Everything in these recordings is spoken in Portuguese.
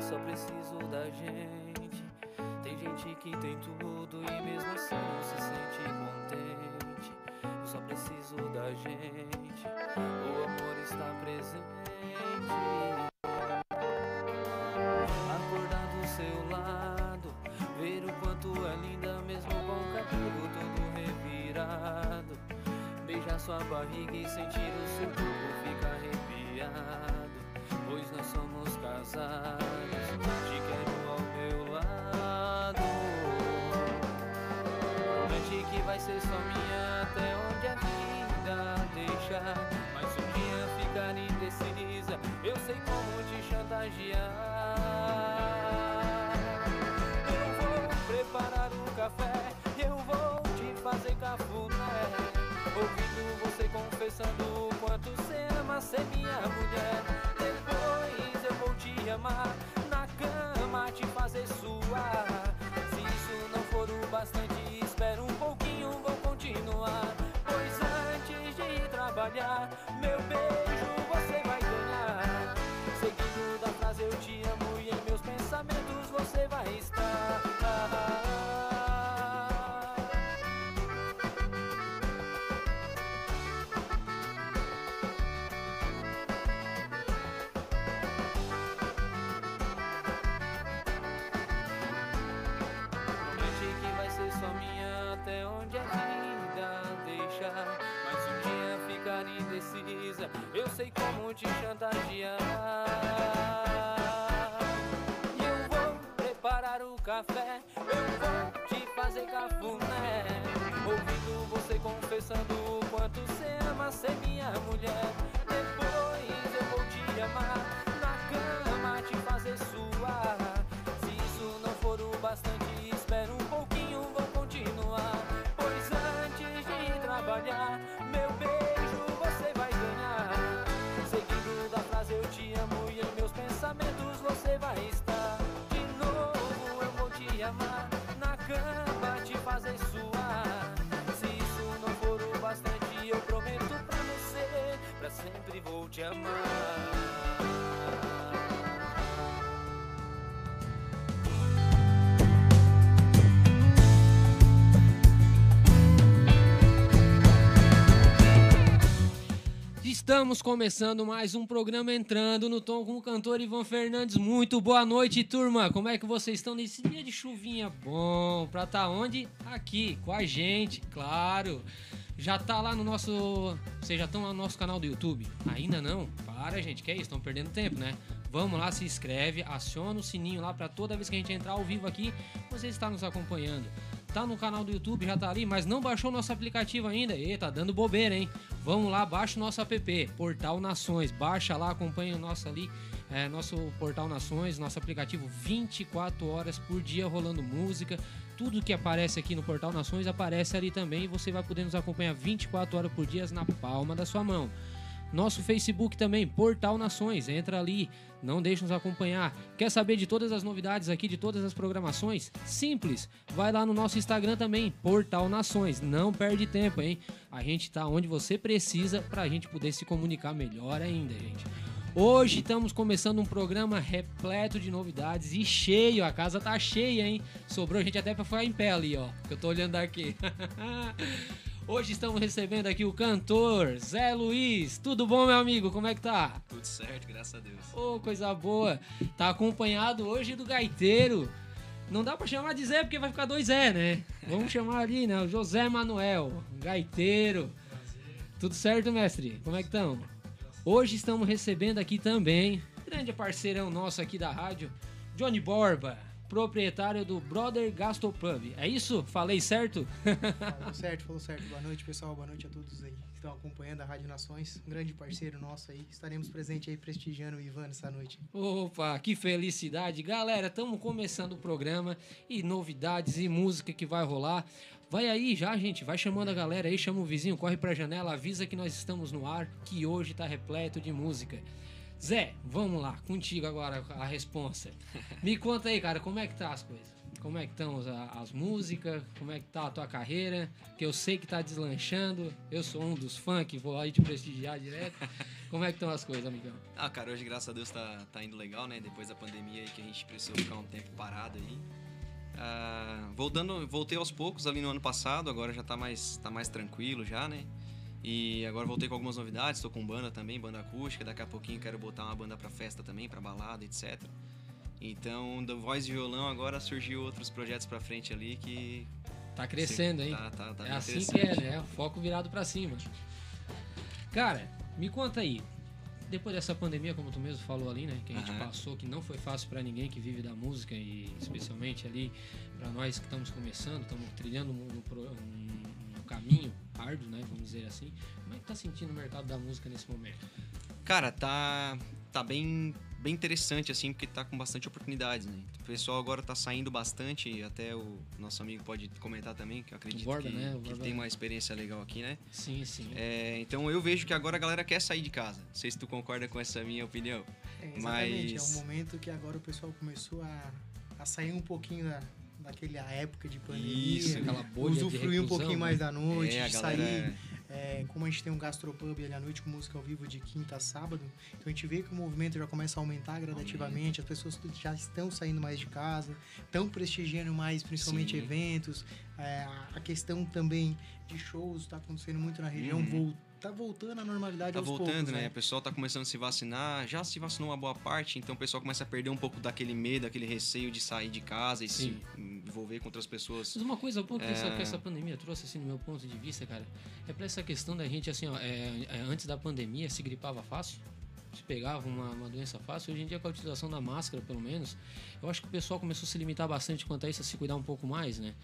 Só preciso da gente. Tem gente que tem tudo e mesmo assim não se sente contente. Eu só preciso da gente, o amor está presente. Acordar do seu lado, ver o quanto é linda mesmo com o cabelo todo revirado. Beijar sua barriga e sentir o seu corpo Mas um dia ficar indecisa, eu sei como te chantagear. Eu vou preparar um café, eu vou te fazer cafuné. Ouvindo você confessando o quanto você ama ser minha mulher. Depois eu vou te amar, na cama te fazer suar. De Depois eu vou te amar, na cama te fazer suar. Se isso não for o bastante, espera um pouquinho, vou continuar. Pois antes de trabalhar, meu beijo você vai ganhar. Seguindo da frase eu te amo e em meus pensamentos você vai estar. De novo eu vou te amar, na cama sempre vou te amar. Estamos começando mais um programa entrando no tom com o cantor Ivan Fernandes. Muito boa noite, turma. Como é que vocês estão nesse dia de chuvinha bom? Pra tá onde? Aqui, com a gente, claro. Já tá lá no nosso. Vocês já estão lá no nosso canal do YouTube? Ainda não? Para, gente, que é isso? Estão perdendo tempo, né? Vamos lá, se inscreve, aciona o sininho lá para toda vez que a gente entrar ao vivo aqui, você está nos acompanhando. tá no canal do YouTube, já tá ali, mas não baixou nosso aplicativo ainda. E tá dando bobeira, hein? Vamos lá, baixa o nosso app, Portal Nações. Baixa lá, acompanha o nosso ali, é, nosso Portal Nações, nosso aplicativo 24 horas por dia rolando música. Tudo que aparece aqui no Portal Nações aparece ali também e você vai poder nos acompanhar 24 horas por dia na palma da sua mão. Nosso Facebook também, Portal Nações. Entra ali, não deixe nos acompanhar. Quer saber de todas as novidades aqui, de todas as programações? Simples. Vai lá no nosso Instagram também, Portal Nações. Não perde tempo, hein? A gente tá onde você precisa para a gente poder se comunicar melhor ainda, gente. Hoje estamos começando um programa repleto de novidades e cheio. A casa tá cheia, hein? Sobrou gente até para ficar em pé ali, ó. Que eu tô olhando aqui. Hoje estamos recebendo aqui o cantor Zé Luiz. Tudo bom, meu amigo? Como é que tá? Tudo certo, graças a Deus. Ô, coisa boa. Tá acompanhado hoje do gaiteiro. Não dá pra chamar de Zé porque vai ficar dois Zé, né? Vamos chamar ali, né? O José Manuel, gaiteiro. Tudo certo, mestre? Como é que estão? Hoje estamos recebendo aqui também, grande parceirão nosso aqui da rádio, Johnny Borba proprietário do Brother Gastropub. É isso? Falei certo? Falou certo, falou certo. Boa noite, pessoal. Boa noite a todos aí que estão acompanhando a Rádio Nações. Um grande parceiro nosso aí. Estaremos presentes aí prestigiando o Ivan essa noite. Opa, que felicidade. Galera, estamos começando o programa e novidades e música que vai rolar. Vai aí já, gente, vai chamando a galera aí, chama o vizinho, corre pra janela, avisa que nós estamos no ar, que hoje tá repleto de música. Zé, vamos lá, contigo agora a responsa. Me conta aí, cara, como é que tá as coisas? Como é que estão as, as, músicas? Como é que tá a tua carreira? Que eu sei que tá deslanchando. Eu sou um dos fãs que vou aí te prestigiar direto. Como é que estão as coisas, amigão? Ah, cara, hoje graças a Deus tá, tá indo legal, né? Depois da pandemia aí que a gente precisou ficar um tempo parado aí. Ah, voltando, voltei aos poucos ali no ano passado, agora já tá mais, tá mais tranquilo já, né? E agora voltei com algumas novidades, estou com banda também, banda acústica, daqui a pouquinho quero botar uma banda para festa também, para balada, etc. Então, da voz e violão agora surgiu outros projetos para frente ali que tá crescendo, hein? Tá, tá, tá é assim que é, né? Foco virado para cima. Cara, me conta aí. Depois dessa pandemia, como tu mesmo falou ali, né, que a gente uhum. passou, que não foi fácil para ninguém que vive da música e especialmente ali para nós que estamos começando, estamos trilhando um, um, um caminho árduo, né? Vamos dizer assim. Como é que tá sentindo o mercado da música nesse momento? Cara, tá, tá bem, bem interessante, assim, porque tá com bastante oportunidades, né? O pessoal agora tá saindo bastante, até o nosso amigo pode comentar também, que eu acredito Borba, que, né? que tem uma experiência legal aqui, né? Sim, sim. É, então eu vejo que agora a galera quer sair de casa. Não sei se tu concorda com essa minha opinião. É, exatamente, Mas... é um momento que agora o pessoal começou a, a sair um pouquinho da, daquela época de pandemia. Isso, aquela bolha Usufruir um pouquinho mais né? da noite, é, sair. É, como a gente tem um gastropub ali à noite com música ao vivo de quinta a sábado, então a gente vê que o movimento já começa a aumentar gradativamente, as pessoas já estão saindo mais de casa, estão prestigiando mais, principalmente Sim. eventos. É, a questão também de shows está acontecendo muito na região, uhum tá voltando à normalidade tá aos voltando, poucos, né? né? O pessoal tá começando a se vacinar, já se vacinou uma boa parte, então o pessoal começa a perder um pouco daquele medo, aquele receio de sair de casa e Sim. se envolver com outras pessoas. Mas uma coisa boa que, é... essa, que essa pandemia trouxe, assim, no meu ponto de vista, cara, é pra essa questão da gente, assim, ó, é, é, antes da pandemia se gripava fácil, se pegava uma, uma doença fácil. Hoje em dia, com a utilização da máscara, pelo menos, eu acho que o pessoal começou a se limitar bastante quanto a isso, a se cuidar um pouco mais, né?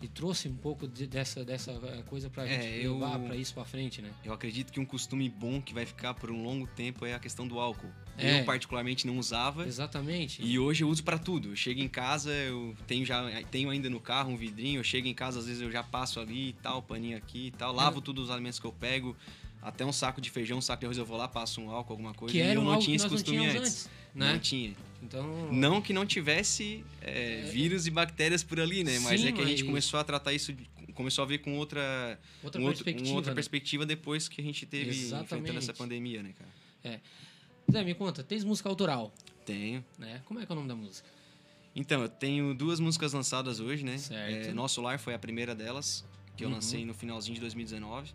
E trouxe um pouco de, dessa, dessa eh, coisa pra é, gente levar pra isso pra frente, né? Eu acredito que um costume bom que vai ficar por um longo tempo é a questão do álcool. É. Eu particularmente não usava. Exatamente. E hoje eu uso para tudo. Eu chego em casa, eu tenho já tenho ainda no carro um vidrinho, eu chego em casa às vezes eu já passo ali e tal, paninho aqui e tal, lavo é. todos os alimentos que eu pego. Até um saco de feijão, um saco de arroz, eu vou lá, passo um álcool, alguma coisa. Que era e eu não tinha esse costume antes, antes. Né? Não tinha. Então... Não que não tivesse é, é... vírus e bactérias por ali, né? Mas Sim, é que a gente mas... começou a tratar isso, começou a ver com outra, outra, um perspectiva, outro, outra né? perspectiva depois que a gente teve Exatamente. enfrentando essa pandemia, né, cara? É. Zé, me conta, tens música autoral? Tenho. Né? Como é que é o nome da música? Então, eu tenho duas músicas lançadas hoje, né? Certo. É, Nosso Lar foi a primeira delas, que eu uhum. lancei no finalzinho de 2019.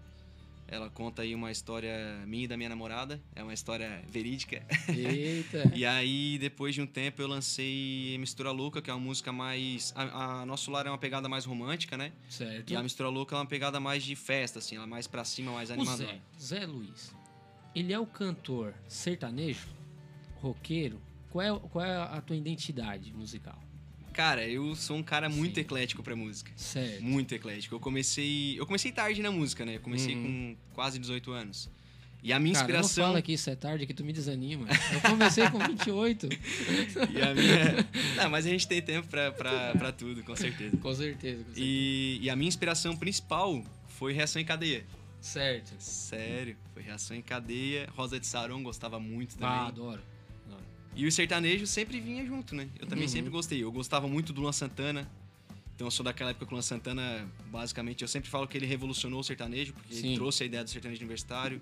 Ela conta aí uma história minha e da minha namorada. É uma história verídica. Eita! e aí, depois de um tempo, eu lancei Mistura Louca, que é uma música mais. A, a, Nosso Lar é uma pegada mais romântica, né? Certo. E a Mistura Louca é uma pegada mais de festa, assim, ela é mais pra cima, mais animada. Zé, Zé Luiz, ele é o cantor sertanejo, roqueiro? Qual é, qual é a tua identidade musical? Cara, eu sou um cara muito Sim. eclético pra música. Certo. Muito eclético. Eu comecei. Eu comecei tarde na música, né? Eu comecei uhum. com quase 18 anos. E a minha Cara, inspiração. Não fala que isso é tarde, que tu me desanima. Eu comecei com 28. e a minha. Não, mas a gente tem tempo pra, pra, pra tudo, com certeza. Com certeza. Com certeza. E, e a minha inspiração principal foi Reação em Cadeia. Certo. Sério, foi Reação em Cadeia. Rosa de Saron gostava muito também. Ah, adoro. E o sertanejo sempre vinha junto, né? Eu também uhum. sempre gostei. Eu gostava muito do Luan Santana. Então eu sou daquela época que o Luan Santana, basicamente, eu sempre falo que ele revolucionou o sertanejo, porque Sim. ele trouxe a ideia do sertanejo universitário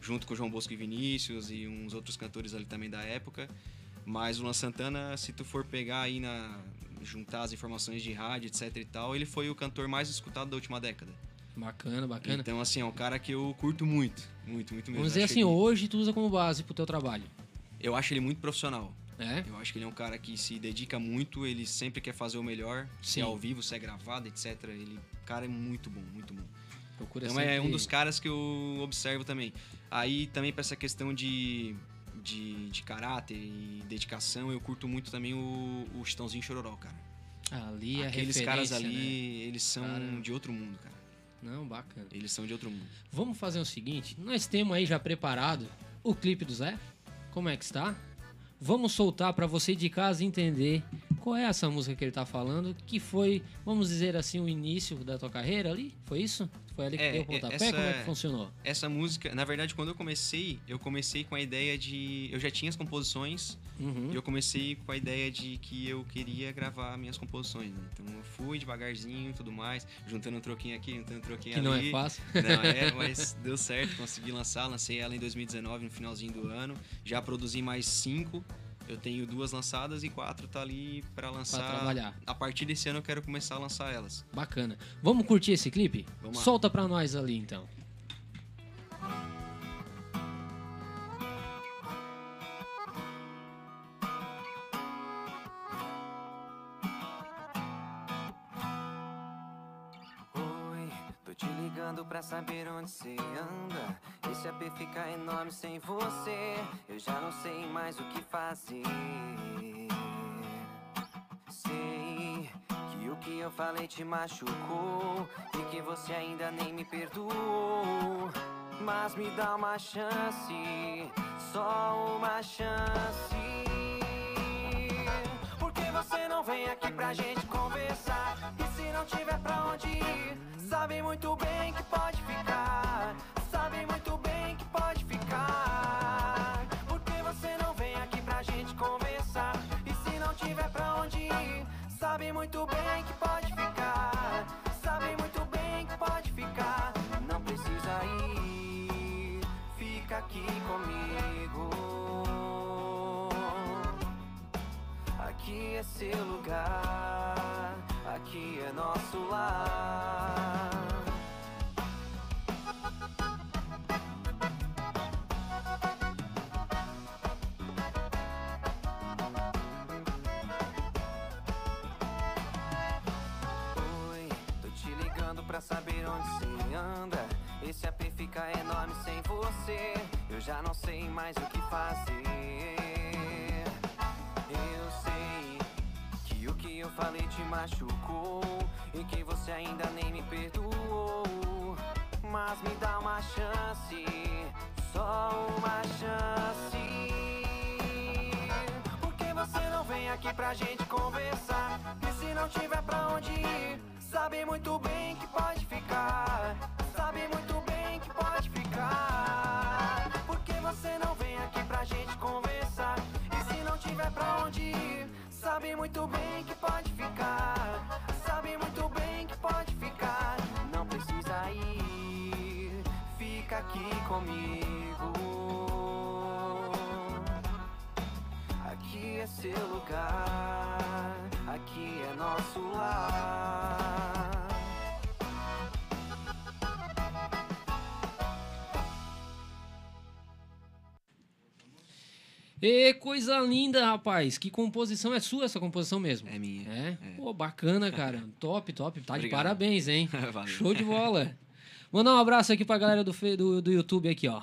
junto com João Bosco e Vinícius e uns outros cantores ali também da época. Mas o Luan Santana, se tu for pegar aí na juntar as informações de rádio, etc e tal, ele foi o cantor mais escutado da última década. Bacana, bacana. Então, assim, é um cara que eu curto muito. Muito, muito mesmo. Vamos dizer assim, ele... hoje tu usa como base pro teu trabalho. Eu acho ele muito profissional. É? Eu acho que ele é um cara que se dedica muito, ele sempre quer fazer o melhor, Sim. se é ao vivo, se é gravado, etc. Ele, o cara é muito bom, muito bom. Procura então sempre... é um dos caras que eu observo também. Aí também para essa questão de, de, de, caráter e dedicação, eu curto muito também o, o Chitãozinho Chororó, cara. Ali é Aqueles caras ali, né? eles são cara... de outro mundo, cara. Não, bacana. Eles são de outro mundo. Vamos fazer o seguinte, nós temos aí já preparado o clipe do Zé. Como é que está? Vamos soltar para você de casa entender qual é essa música que ele tá falando, que foi, vamos dizer assim, o início da tua carreira ali? Foi isso? Foi ali que é, deu o pontapé? Essa, Como é que funcionou? Essa música, na verdade, quando eu comecei, eu comecei com a ideia de. Eu já tinha as composições, uhum. e eu comecei com a ideia de que eu queria gravar minhas composições. Né? Então eu fui devagarzinho e tudo mais, juntando um troquinho aqui, juntando um troquinho que ali. Que não é fácil. Não, é, mas deu certo, consegui lançar. Lancei ela em 2019, no finalzinho do ano. Já produzi mais cinco. Eu tenho duas lançadas e quatro tá ali para lançar. Pra trabalhar. A partir desse ano eu quero começar a lançar elas. Bacana. Vamos curtir esse clipe? Vamos lá. Solta pra nós ali então. Pra saber onde você anda. Esse AP fica enorme sem você. Eu já não sei mais o que fazer. Sei que o que eu falei te machucou e que você ainda nem me perdoou. Mas me dá uma chance, só uma chance. Por que você não vem aqui pra gente conversar? Não tiver pra onde ir? Sabe muito bem que pode ficar. Fica enorme sem você. Eu já não sei mais o que fazer. Eu sei que o que eu falei te machucou e que você ainda nem me perdoou. Mas me dá uma chance, só uma chance. Por que você não vem aqui pra gente conversar? E se não tiver pra onde ir? Sabe muito bem que pode aqui comigo. Aqui é seu lugar. Aqui é nosso lar. E coisa linda, rapaz. Que composição é sua essa composição mesmo? É minha. É? é. Pô, bacana, cara. top, top. Tá Obrigado. de parabéns, hein? Show de bola. Mandar um abraço aqui pra galera do, do, do YouTube aqui, ó.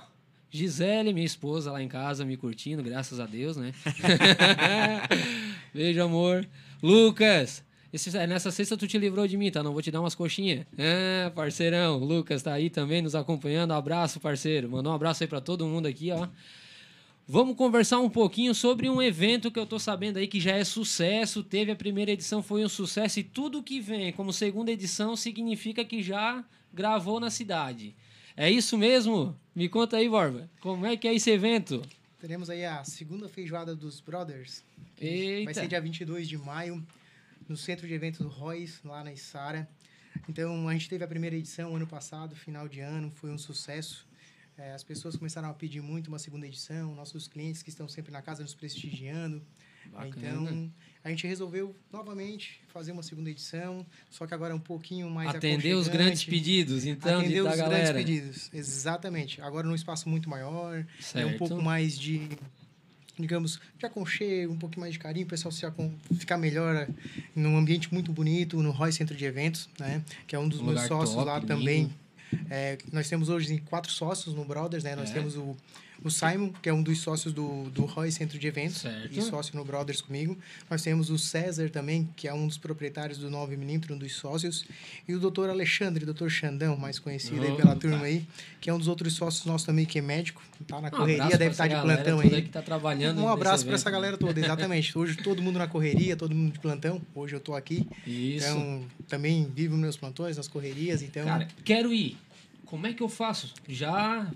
Gisele, minha esposa lá em casa, me curtindo, graças a Deus, né? Beijo, amor. Lucas, esse, é, nessa sexta tu te livrou de mim, tá? Não vou te dar umas coxinhas. Ah, parceirão. Lucas tá aí também nos acompanhando. Abraço, parceiro. Mandou um abraço aí pra todo mundo aqui, ó. Vamos conversar um pouquinho sobre um evento que eu tô sabendo aí que já é sucesso. Teve a primeira edição, foi um sucesso. E tudo que vem como segunda edição significa que já gravou na cidade. É isso mesmo? Me conta aí, Borba. Como é que é esse evento? Teremos aí a segunda feijoada dos Brothers. Eita. Vai ser dia 22 de maio, no Centro de Eventos do Royce, lá na Isara. Então, a gente teve a primeira edição ano passado, final de ano, foi um sucesso. É, as pessoas começaram a pedir muito uma segunda edição, nossos clientes que estão sempre na casa nos prestigiando. Bacana. Então, a gente resolveu novamente fazer uma segunda edição, só que agora um pouquinho mais Atender os grandes pedidos, então, Atender os galera. grandes pedidos, exatamente. Agora num espaço muito maior, é um pouco mais de, digamos, de aconchego, um pouquinho mais de carinho, o pessoal se acon- ficar melhor num ambiente muito bonito, no Roy Centro de Eventos, né? Que é um dos Um meus sócios top, lá lindo. também. É, nós temos hoje quatro sócios no Brothers, né? Nós É. temos o, o Simon, que é um dos sócios do, do Roy Centro de Eventos Certo. e sócio no Brothers comigo. Nós temos o César também, que é um dos proprietários do 9mm, um dos sócios. E o doutor Alexandre, doutor Xandão, mais conhecido aí pela turma aí, que é um dos outros sócios nossos também, que é médico, tá na Um correria, deve estar de essa galera plantão aí. que tá trabalhando Um abraço para essa né? galera toda, exatamente. Hoje todo mundo na correria, todo mundo de plantão. Hoje eu tô aqui. Isso. Então, também vivo meus plantões, nas correrias, então... Cara, quero ir. Como é que eu faço? Já.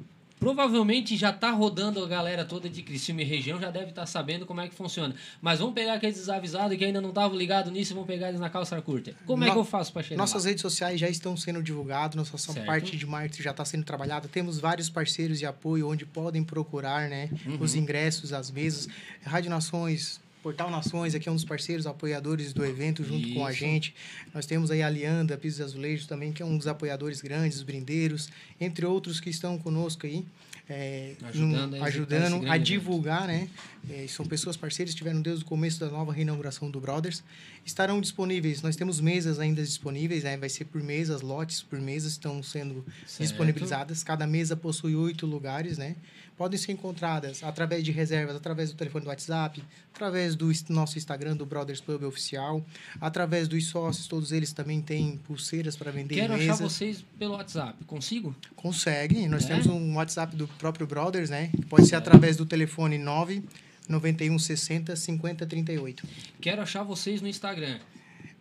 Provavelmente já tá rodando a galera toda de Criciúma e região, já deve estar sabendo como é que funciona. Mas vamos pegar aqueles desavisados que ainda não estavam ligados nisso e vamos pegar eles na calça curta. Como é No- que eu faço para chegar Nossas lá? redes sociais já estão sendo divulgadas, nossa Certo. parte de marketing já está sendo trabalhada. Temos vários parceiros de apoio onde podem procurar né, Uhum. os ingressos, as mesas. Rádio Nações, Portal Nações, aqui é um dos parceiros apoiadores do evento, junto com a Isso. gente. Nós temos aí a Alianda, Pisos e Azulejos também, que é um dos apoiadores grandes, os brindeiros, entre outros que estão conosco aí. é, Ajudando num- a ajudando a evento. divulgar, né? É, são pessoas parceiras, estiveram desde o começo da nova reinauguração do Brothers. Estarão disponíveis, nós temos mesas ainda disponíveis, né? vai ser por mesas, lotes por mesas estão sendo Certo. disponibilizadas. Cada mesa possui oito lugares, né? Podem ser encontradas através de reservas, através do telefone do WhatsApp, através do nosso Instagram, do Brothers Pub Oficial, através dos sócios, todos eles também têm pulseiras para vender Quero mesas. achar vocês pelo WhatsApp. Consigo? Consegue. Nós É? temos um WhatsApp do próprio Brothers, né? Pode ser através do telefone 9 91 60 50 38. Quero achar vocês no Instagram.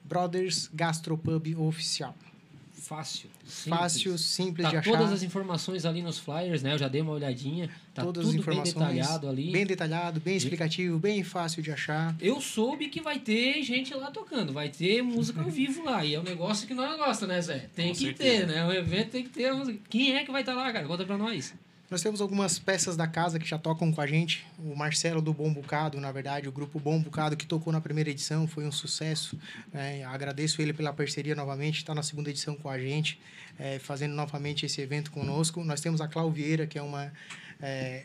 Brothers Gastropub Oficial. Fácil. simples. Fácil, simples Tá de achar. todas as informações ali nos flyers, né? Eu já dei uma olhadinha. Tá todas tudo as informações. bem detalhado ali. Bem detalhado, bem explicativo, bem fácil de achar. Eu soube que vai ter gente lá tocando, vai ter música ao vivo lá. E é um negócio que nós gosta, né, Zé? Tem Com que certeza. ter, né? O evento tem que ter a música. Quem é que vai estar lá, cara? Conta pra nós. Nós temos algumas peças da casa que já tocam com a gente. O Marcelo do Bom Bocado, na verdade, o grupo Bom Bocado, que tocou na primeira edição, foi um sucesso. né? Agradeço ele pela parceria novamente, está na segunda edição com a gente, eh, fazendo novamente esse evento conosco. Nós temos a Clau Vieira, que é uma eh,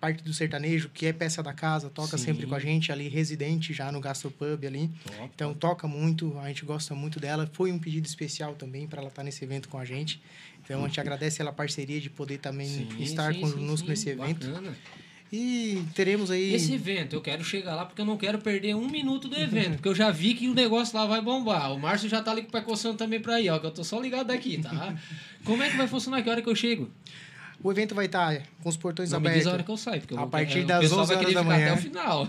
parte do sertanejo, que é peça da casa, toca Sim. sempre com a gente ali, residente já no Gastropub ali. Então toca muito, a gente gosta muito dela. Foi um pedido especial também para ela estar nesse evento com a gente. Então a gente agradece ela a parceria de poder também Sim, estar sim, conosco sim, sim, nesse evento. Bacana. E teremos aí. Esse evento, eu quero chegar lá porque eu não quero perder um minuto do evento, porque eu já vi que o negócio lá vai bombar. O Márcio já tá ali com o pé coçando também pra ir, ó, que eu tô só ligado daqui, tá? Como é que vai funcionar? Que hora que eu chego? O evento vai estar com os portões Não me diz abertos. a hora que eu saio, porque eu A vou- partir é, das pessoal 11 vai querer horas da manhã. até o final.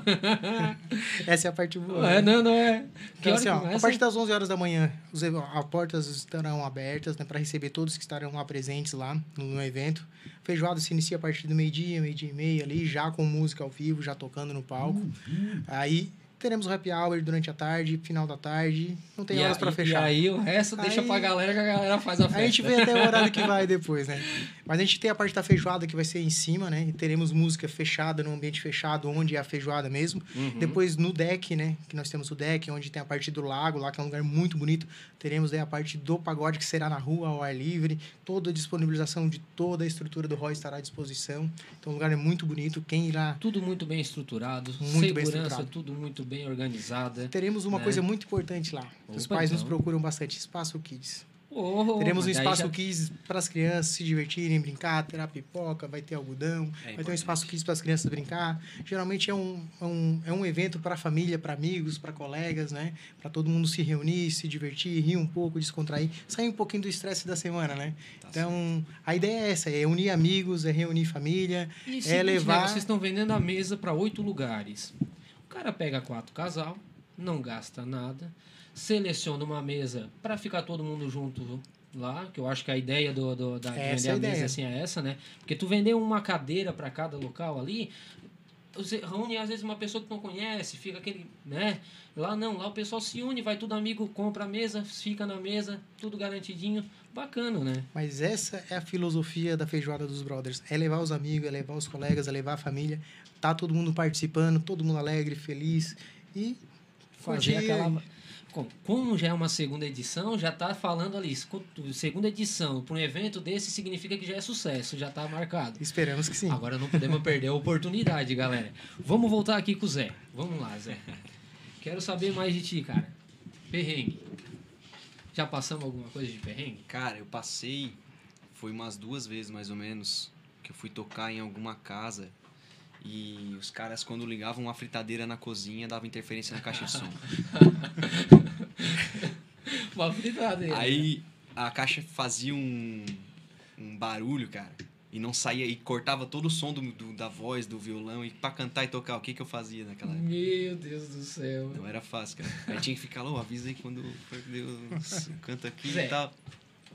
Essa é a parte boa. Não é, não, não é. Então, assim, ó, que a partir das 11 horas da manhã, os, as portas estarão abertas né, para receber todos que estarão lá presentes lá no, no evento. Feijoada se inicia a partir do meio-dia, meio-dia e meia ali, já com música ao vivo, já tocando no palco. Uhum. Aí teremos happy hour durante a tarde, final da tarde. Não tem E horas para fechar. E aí o resto deixa Aí- pra galera que a galera faz a festa. A gente vê até o horário que vai depois, né? Mas a gente tem a parte da feijoada que vai ser em cima, né? E teremos música fechada, num ambiente fechado, onde é a feijoada mesmo. Uhum. Depois no deck, né? Que nós temos o deck, onde tem a parte do lago, lá que é um lugar muito bonito. Teremos aí a parte do pagode, que será na rua, ao ar livre. Toda a disponibilização de toda a estrutura do Roy estará à disposição. Então o lugar é muito bonito. Quem irá Tudo muito bem estruturado, Muito bem segurança, estruturado. tudo muito bem organizada. Teremos uma né? coisa muito importante lá. Os Opa, pais nos então. procuram bastante. Espaço Kids. Oh, Teremos um espaço já... kids para as crianças se divertirem, brincar, terá pipoca, vai ter algodão, é vai ter um espaço kids para as crianças brincar. Geralmente é um, é um, é um evento para a família, para amigos, para colegas, né? Para todo mundo se reunir, se divertir, rir um pouco, descontrair, sair um pouquinho do estresse da semana, né? Tá então, a ideia é essa, é unir amigos, é reunir família, e é seguinte, né, levar... Né? Vocês estão vendendo a mesa para oito lugares. O cara pega quatro casal, não gasta nada, seleciona uma mesa para ficar todo mundo junto lá, que eu acho que a ideia do, do da essa vender a, a mesa assim é essa, né? Porque tu vender uma cadeira para cada local ali, reúne às vezes uma pessoa que não conhece, fica aquele, né? Lá não, lá o pessoal se une, vai tudo amigo, compra a mesa, fica na mesa, tudo garantidinho, bacana, né? Mas essa é a filosofia da feijoada dos brothers, é levar os amigos, é levar os colegas, é levar a família, tá todo mundo participando, todo mundo alegre, feliz e fazer aquela como já é uma segunda edição, já está falando ali, segunda edição para um evento desse significa que já é sucesso, já está marcado. Esperamos que sim. Agora não podemos perder a oportunidade, galera. Vamos voltar aqui com o Zé. Vamos lá, Zé. Quero saber mais de ti, cara. Perrengue. Já passamos alguma coisa de perrengue? Cara, eu passei, foi umas duas vezes mais ou menos, que eu fui tocar em alguma casa e os caras, quando ligavam uma fritadeira na cozinha, dava interferência na caixa de som. fritadeira. Aí a caixa fazia um, um barulho, cara. E não saía, e cortava todo o som do, do, da voz, do violão. E pra cantar e tocar, o que que eu fazia naquela época? Meu Deus do céu. Não era fácil, cara. Aí tinha que ficar lá, oh, avisa aí quando Deus canta aqui e tal.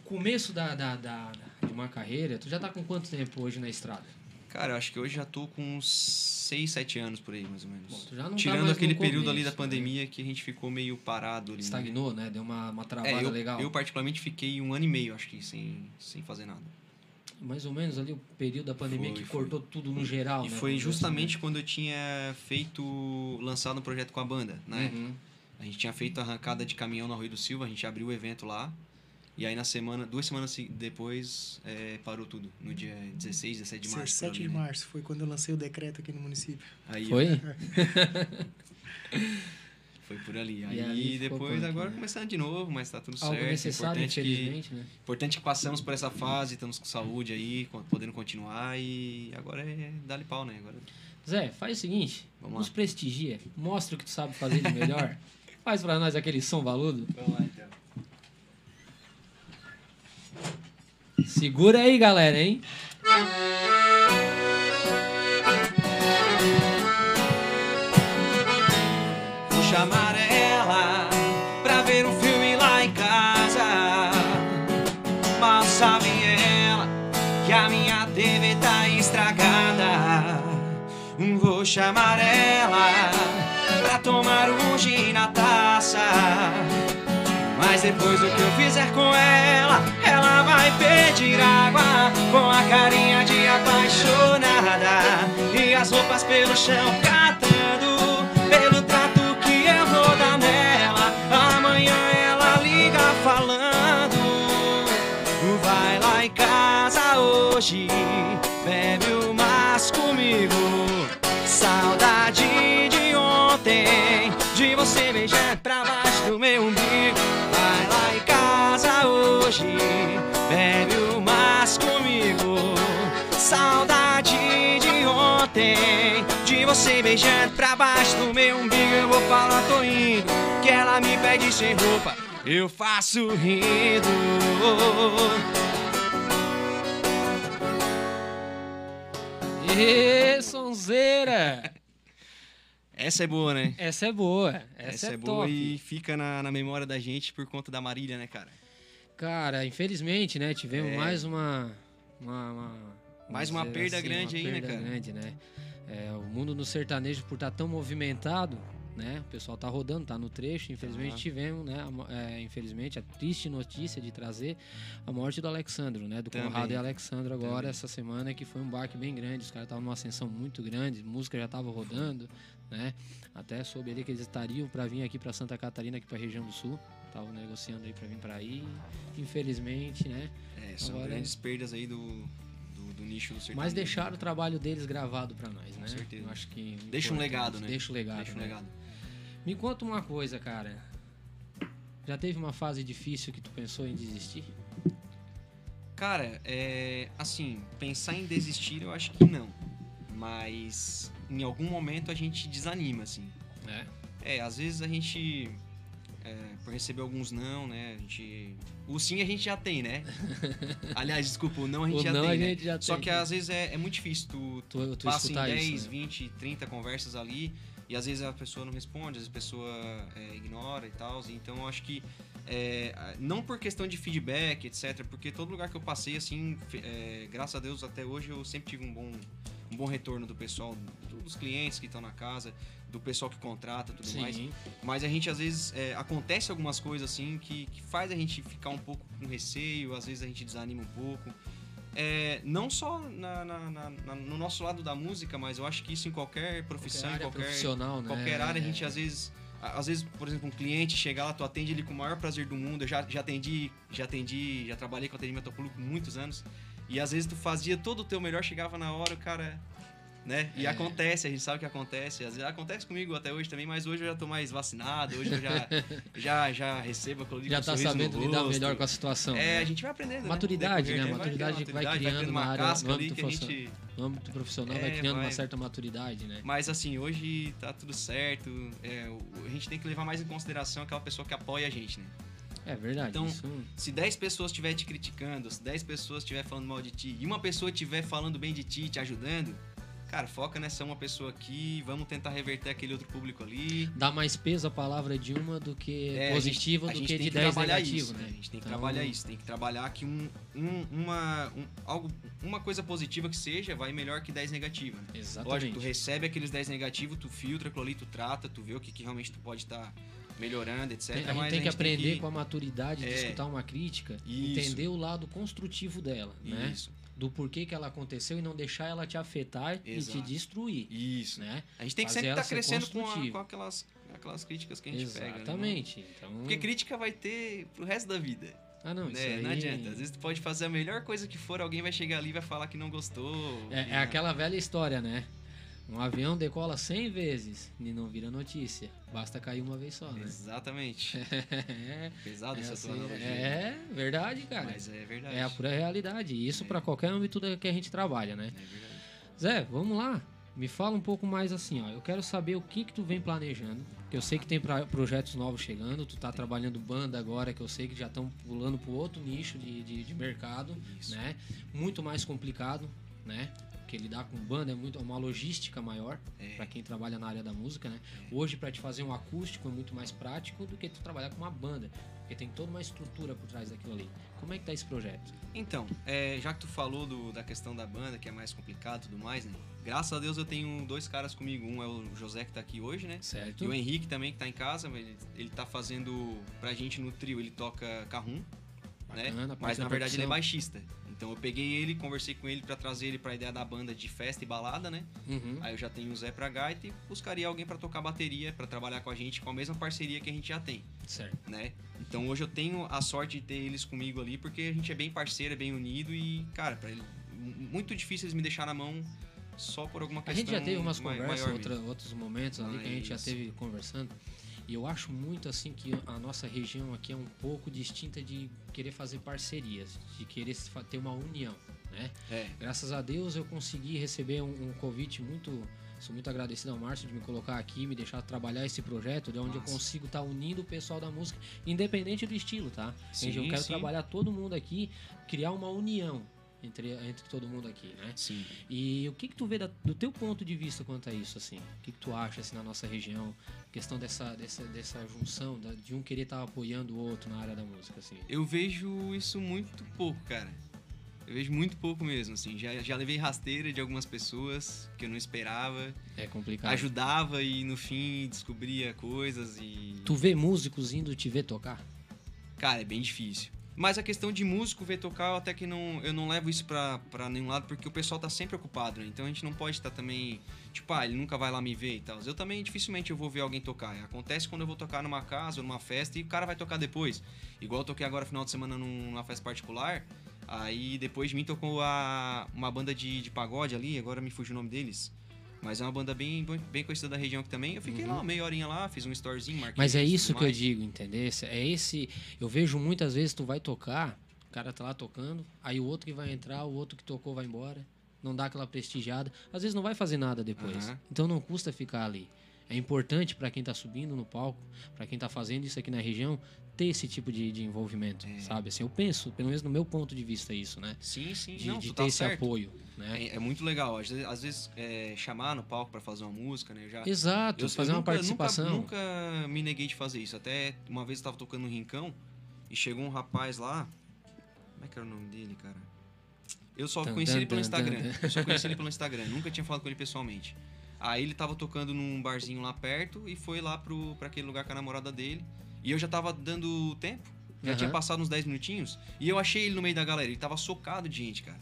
Começo da, da, da, de uma carreira, tu já tá com quanto tempo hoje na estrada? Cara, eu acho que hoje já tô com uns 6, 7 anos por aí, mais ou menos. Bom, tá Tirando aquele período começo, ali da né? pandemia né? que a gente ficou meio parado ali. Estagnou, né? Deu uma, uma travada é, eu, legal. Eu, particularmente, fiquei um ano e meio, acho que, sem, sem fazer nada. Mais ou menos ali o período da pandemia foi, que foi. cortou tudo no geral, e né? foi justamente quando eu tinha feito, lançado um projeto com a banda, né? Uhum. A gente tinha feito a arrancada de caminhão no Rio do Silva, a gente abriu o evento lá. E aí na semana, duas semanas depois, é, parou tudo. No dia 16, 17 de março. 17 de né? março, foi quando eu lancei o decreto aqui no município. Aí, foi? foi por ali. Aí, aí depois, agora né? começando de novo, mas tá tudo Algo certo. necessário, importante infelizmente, que, né? Importante que passamos por essa fase, estamos com saúde aí, podendo continuar e agora é dar-lhe pau, né? Agora... Zé, faz o seguinte, Vamos nos lá. prestigia, mostra o que tu sabe fazer de melhor. faz pra nós aquele som valudo. Vamos lá, então. Segura aí, galera, hein? Vou chamar ela pra ver um filme lá em casa. Mal sabe ela que a minha TV tá estragada. Vou chamar ela pra tomar um gin na taça. Mas depois do que eu fizer com ela, ela vai pedir água com a carinha de apaixonada e as roupas pelo chão catando pelo trato que eu vou dar nela. Amanhã ela liga falando: Vai lá em casa hoje, bebe umas comigo. Saudade de ontem, de você beijar hoje, bebe umas comigo. Saudade de ontem, de você beijando pra baixo do meu umbigo. Eu vou falar, tô indo, que ela me pede sem roupa, eu faço rindo. Ê, sonzeira! Essa é boa, né? Essa é boa. Essa, Essa é, é boa e fica na, na memória da gente por conta da Marília, né, cara? Cara, infelizmente, né? Tivemos é. mais uma, uma, uma mais uma perda assim, grande uma aí, né, perda né, cara? grande, né? É, o mundo no sertanejo, por estar tá tão movimentado, né? O pessoal tá rodando, tá no trecho. Infelizmente tivemos, né? É, infelizmente, a triste notícia de trazer a morte do Alexandro, né? Do Também. Conrado e Alexandro agora, Também. essa semana, que foi um baque bem grande. Os caras estavam numa ascensão muito grande, música já tava rodando, né? Até soube ali que eles estariam para vir aqui para Santa Catarina, aqui para região do Sul. Estavam negociando aí para vir para aí. Infelizmente, né? É, são Agora, grandes perdas aí do, do, do nicho do sertanejo. Mas deixaram o trabalho deles gravado para nós, né? Com certeza. Eu acho que deixa um legado, né? Deixa o legado. Deixa um né? legado. Me conta uma coisa, cara. Já teve uma fase difícil que tu pensou em desistir? Cara, é. Assim, pensar em desistir eu acho que não. Mas em algum momento a gente desanima, assim. É. É, às vezes a gente. É, por receber alguns não, né? A gente. O sim a gente já tem, né? Aliás, desculpa, o não a gente O já não tem. a né? gente já Só tem. que às vezes é, é muito difícil. Tu, Tu, tu passa em escutar 10, isso, né? 20, 30 conversas ali e às vezes a pessoa não responde, às vezes a pessoa é, ignora e tal. Então eu acho que é, não por questão de feedback, etc, porque todo lugar que eu passei, assim, é, graças a Deus até hoje eu sempre tive um bom, um bom retorno do pessoal, do- dos clientes que estão na casa, do pessoal que contrata tudo mais. Sim. Mas a gente, às vezes, é, acontece algumas coisas assim que, que faz a gente ficar um pouco com receio, às vezes a gente desanima um pouco. É, não só na- na- na- no nosso lado da música, mas eu acho que isso em qualquer profissão, Qualquer área em qualquer, né? qualquer área, a gente às vezes. Às vezes, por exemplo, um cliente chegar lá, tu atende ele com o maior prazer do mundo. Eu já, já atendi, já atendi, já trabalhei com atendimento ao público muitos anos. E às vezes tu fazia todo o teu melhor, chegava na hora, o cara. Né? E É. acontece, a gente sabe que acontece. Às vezes acontece comigo até hoje também, mas hoje eu já tô mais vacinado, hoje eu já, já, já recebo aquilo ali Já tá sabendo lidar melhor com a situação. É, né? a gente vai aprendendo. né? Maturidade, né? vai Maturidade criando que vai maturidade, criando uma área- no âmbito a gente. No âmbito profissional vai É, criando uma vai. certa maturidade, né? Mas assim, hoje tá tudo certo. é, a gente tem que levar mais em consideração aquela pessoa que apoia a gente, né? É verdade. Então, isso... Se 10 pessoas estiver te criticando, se 10 pessoas estiver falando mal de ti, e uma pessoa estiver falando bem de ti, te ajudando, cara, foca nessa uma pessoa aqui, vamos tentar reverter aquele outro público ali. Dá mais peso a palavra de uma do que É, a positivo gente- a do que tem de que 10 trabalhar negativo, isso, né? A gente tem que Então, trabalhar isso, tem que trabalhar que um, um- uma, um- algo, uma coisa positiva que seja vai melhor que 10 negativas. Né? Exatamente. Lógico, tu recebe aqueles 10 negativos, tu filtra aquilo ali, tu trata, tu vê o que, que realmente tu pode estar melhorando, etc. Tem- a gente tem que aprender com a maturidade de É. escutar uma crítica, Isso. entender o lado construtivo dela, né? Isso, Do porquê que ela aconteceu e não deixar ela te afetar e Exato. te destruir, isso. né? A gente tem que Fazer sempre estar ser crescendo com, a- com aquelas, aquelas críticas que a gente pega. né? Exatamente. Então, Porque crítica vai ter pro resto da vida. ah, não, isso né? aí... Não adianta. Às vezes tu pode fazer a melhor coisa que for, alguém vai chegar ali e vai falar que não gostou. É, é aquela velha história, né? Um avião decola 100 vezes e não vira notícia. Basta cair uma vez só, né? Exatamente. é, Pesado é essa assim, tua analogia. é verdade, cara. Mas é verdade. É a pura realidade. E isso É. pra qualquer âmbito da- que a gente trabalha, né? É verdade. Zé, vamos lá. Me fala um pouco mais assim, ó. Eu quero saber o que que tu vem planejando. Que eu sei que tem pra- projetos novos chegando. Tu tá trabalhando banda agora, que eu sei que já estão pulando pro outro nicho de, de, de mercado, Isso. né? Muito mais complicado, né? Porque lidar com banda é muito é uma logística maior É. pra quem trabalha na área da música, né? Hoje pra te fazer um acústico é muito mais prático do que tu trabalhar com uma banda, porque tem toda uma estrutura por trás daquilo ali. Como é que tá esse projeto? Então, é, já que tu falou do- da questão da banda, que é mais complicado e tudo mais, né? Graças a Deus eu tenho dois caras comigo. Um é o José que tá aqui hoje, né? Certo? E o Henrique também, que tá em casa, ele, ele tá fazendo pra gente no trio, ele toca carrum? Bacana, parte Mas na verdade ele é baixista. Então eu peguei ele, conversei com ele pra trazer ele pra ideia da banda de festa e balada, né? Uhum. Aí eu já tenho o Zé pra gaita e buscaria alguém pra tocar bateria, pra trabalhar com a gente com a mesma parceria que a gente já tem, Certo. né? Então hoje eu tenho a sorte de ter eles comigo ali, porque a gente é bem parceiro, é bem unido e, cara, para ele muito difícil eles me deixar na mão só por alguma A questão gente já teve umas conversas, outra- outros momentos ali que a gente já teve conversando. E eu acho muito assim que a nossa região aqui é um pouco distinta de querer fazer parcerias, de querer ter uma união, né? É, Graças a Deus eu consegui receber um, um convite muito. Sou muito agradecido ao Márcio de me colocar aqui, me deixar trabalhar esse projeto, de onde eu Massa. consigo estar unindo o pessoal da música, independente do estilo, tá? Sim, eu quero sim. trabalhar todo mundo aqui, criar uma união entre, entre todo mundo aqui, né? sim. E o que que tu vê da- do teu ponto de vista quanto a isso, assim? O que que tu acha, assim, na nossa região? Questão dessa, dessa, dessa junção, da- de um querer estar apoiando o outro na área da música, assim. Eu vejo isso muito pouco, cara. Eu vejo muito pouco mesmo, assim. Já, já levei rasteira de algumas pessoas que eu não esperava. É complicado. Ajudava e no fim descobria coisas e. Tu vê músicos indo te ver tocar? Cara, é bem difícil. Mas a questão de músico ver tocar, eu até que não, eu não levo isso pra, pra nenhum lado, porque o pessoal tá sempre ocupado, né? Então a gente não pode estar também, tipo, ah, ele nunca vai lá me ver e tal. Eu também, dificilmente eu vou ver alguém tocar. Acontece quando eu vou tocar numa casa ou numa festa e o cara vai tocar depois. Igual eu toquei agora final de semana num- numa festa particular, aí depois de mim tocou a, uma banda de, de pagode ali, agora me fugiu o nome deles. Mas é uma banda bem, bem conhecida da região aqui também. Eu fiquei uhum. lá meia horinha lá, fiz um storezinho, marquei. Mas é isso que eu digo, entendeu? É esse. Eu vejo muitas vezes tu vai tocar, o cara tá lá tocando, aí o outro que vai entrar, o outro que tocou vai embora. Não dá aquela prestigiada. Às vezes não vai fazer nada depois. Uhum. Então não custa ficar ali. É importante para quem está subindo no palco, para quem está fazendo isso aqui na região, ter esse tipo de, de envolvimento, é. sabe? Assim, eu penso, pelo menos no meu ponto de vista, isso, né? Sim, sim. De, Não, de ter tá esse certo. apoio, né? É, é, muito legal. Às vezes, às vezes é, chamar no palco para fazer uma música, né? Eu já, Exato, eu, fazer eu uma nunca, participação. Nunca, nunca, me neguei de fazer isso. Até uma vez eu estava tocando no Rincão e chegou um rapaz lá. Como é que era o nome dele, cara? Eu só conheci ele pelo Instagram. Eu só conheci ele pelo Instagram. Nunca tinha falado com ele pessoalmente. Aí ele tava tocando num barzinho lá perto e foi lá pro, pra aquele lugar com a namorada dele. E eu já tava dando tempo. Já uhum. tinha passado uns 10 minutinhos. E eu achei ele no meio da galera. Ele tava socado de gente, cara.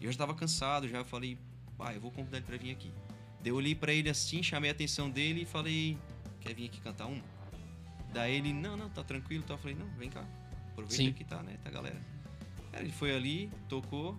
E eu já tava cansado, já falei, pai, eu vou convidar ele pra vir aqui. Daí eu olhei pra ele assim, chamei a atenção dele e falei, quer vir aqui cantar uma? Daí ele, não, não, tá tranquilo. Então eu falei, não, vem cá. Aproveita Sim. que tá, né? Tá galera. Ele foi ali, tocou.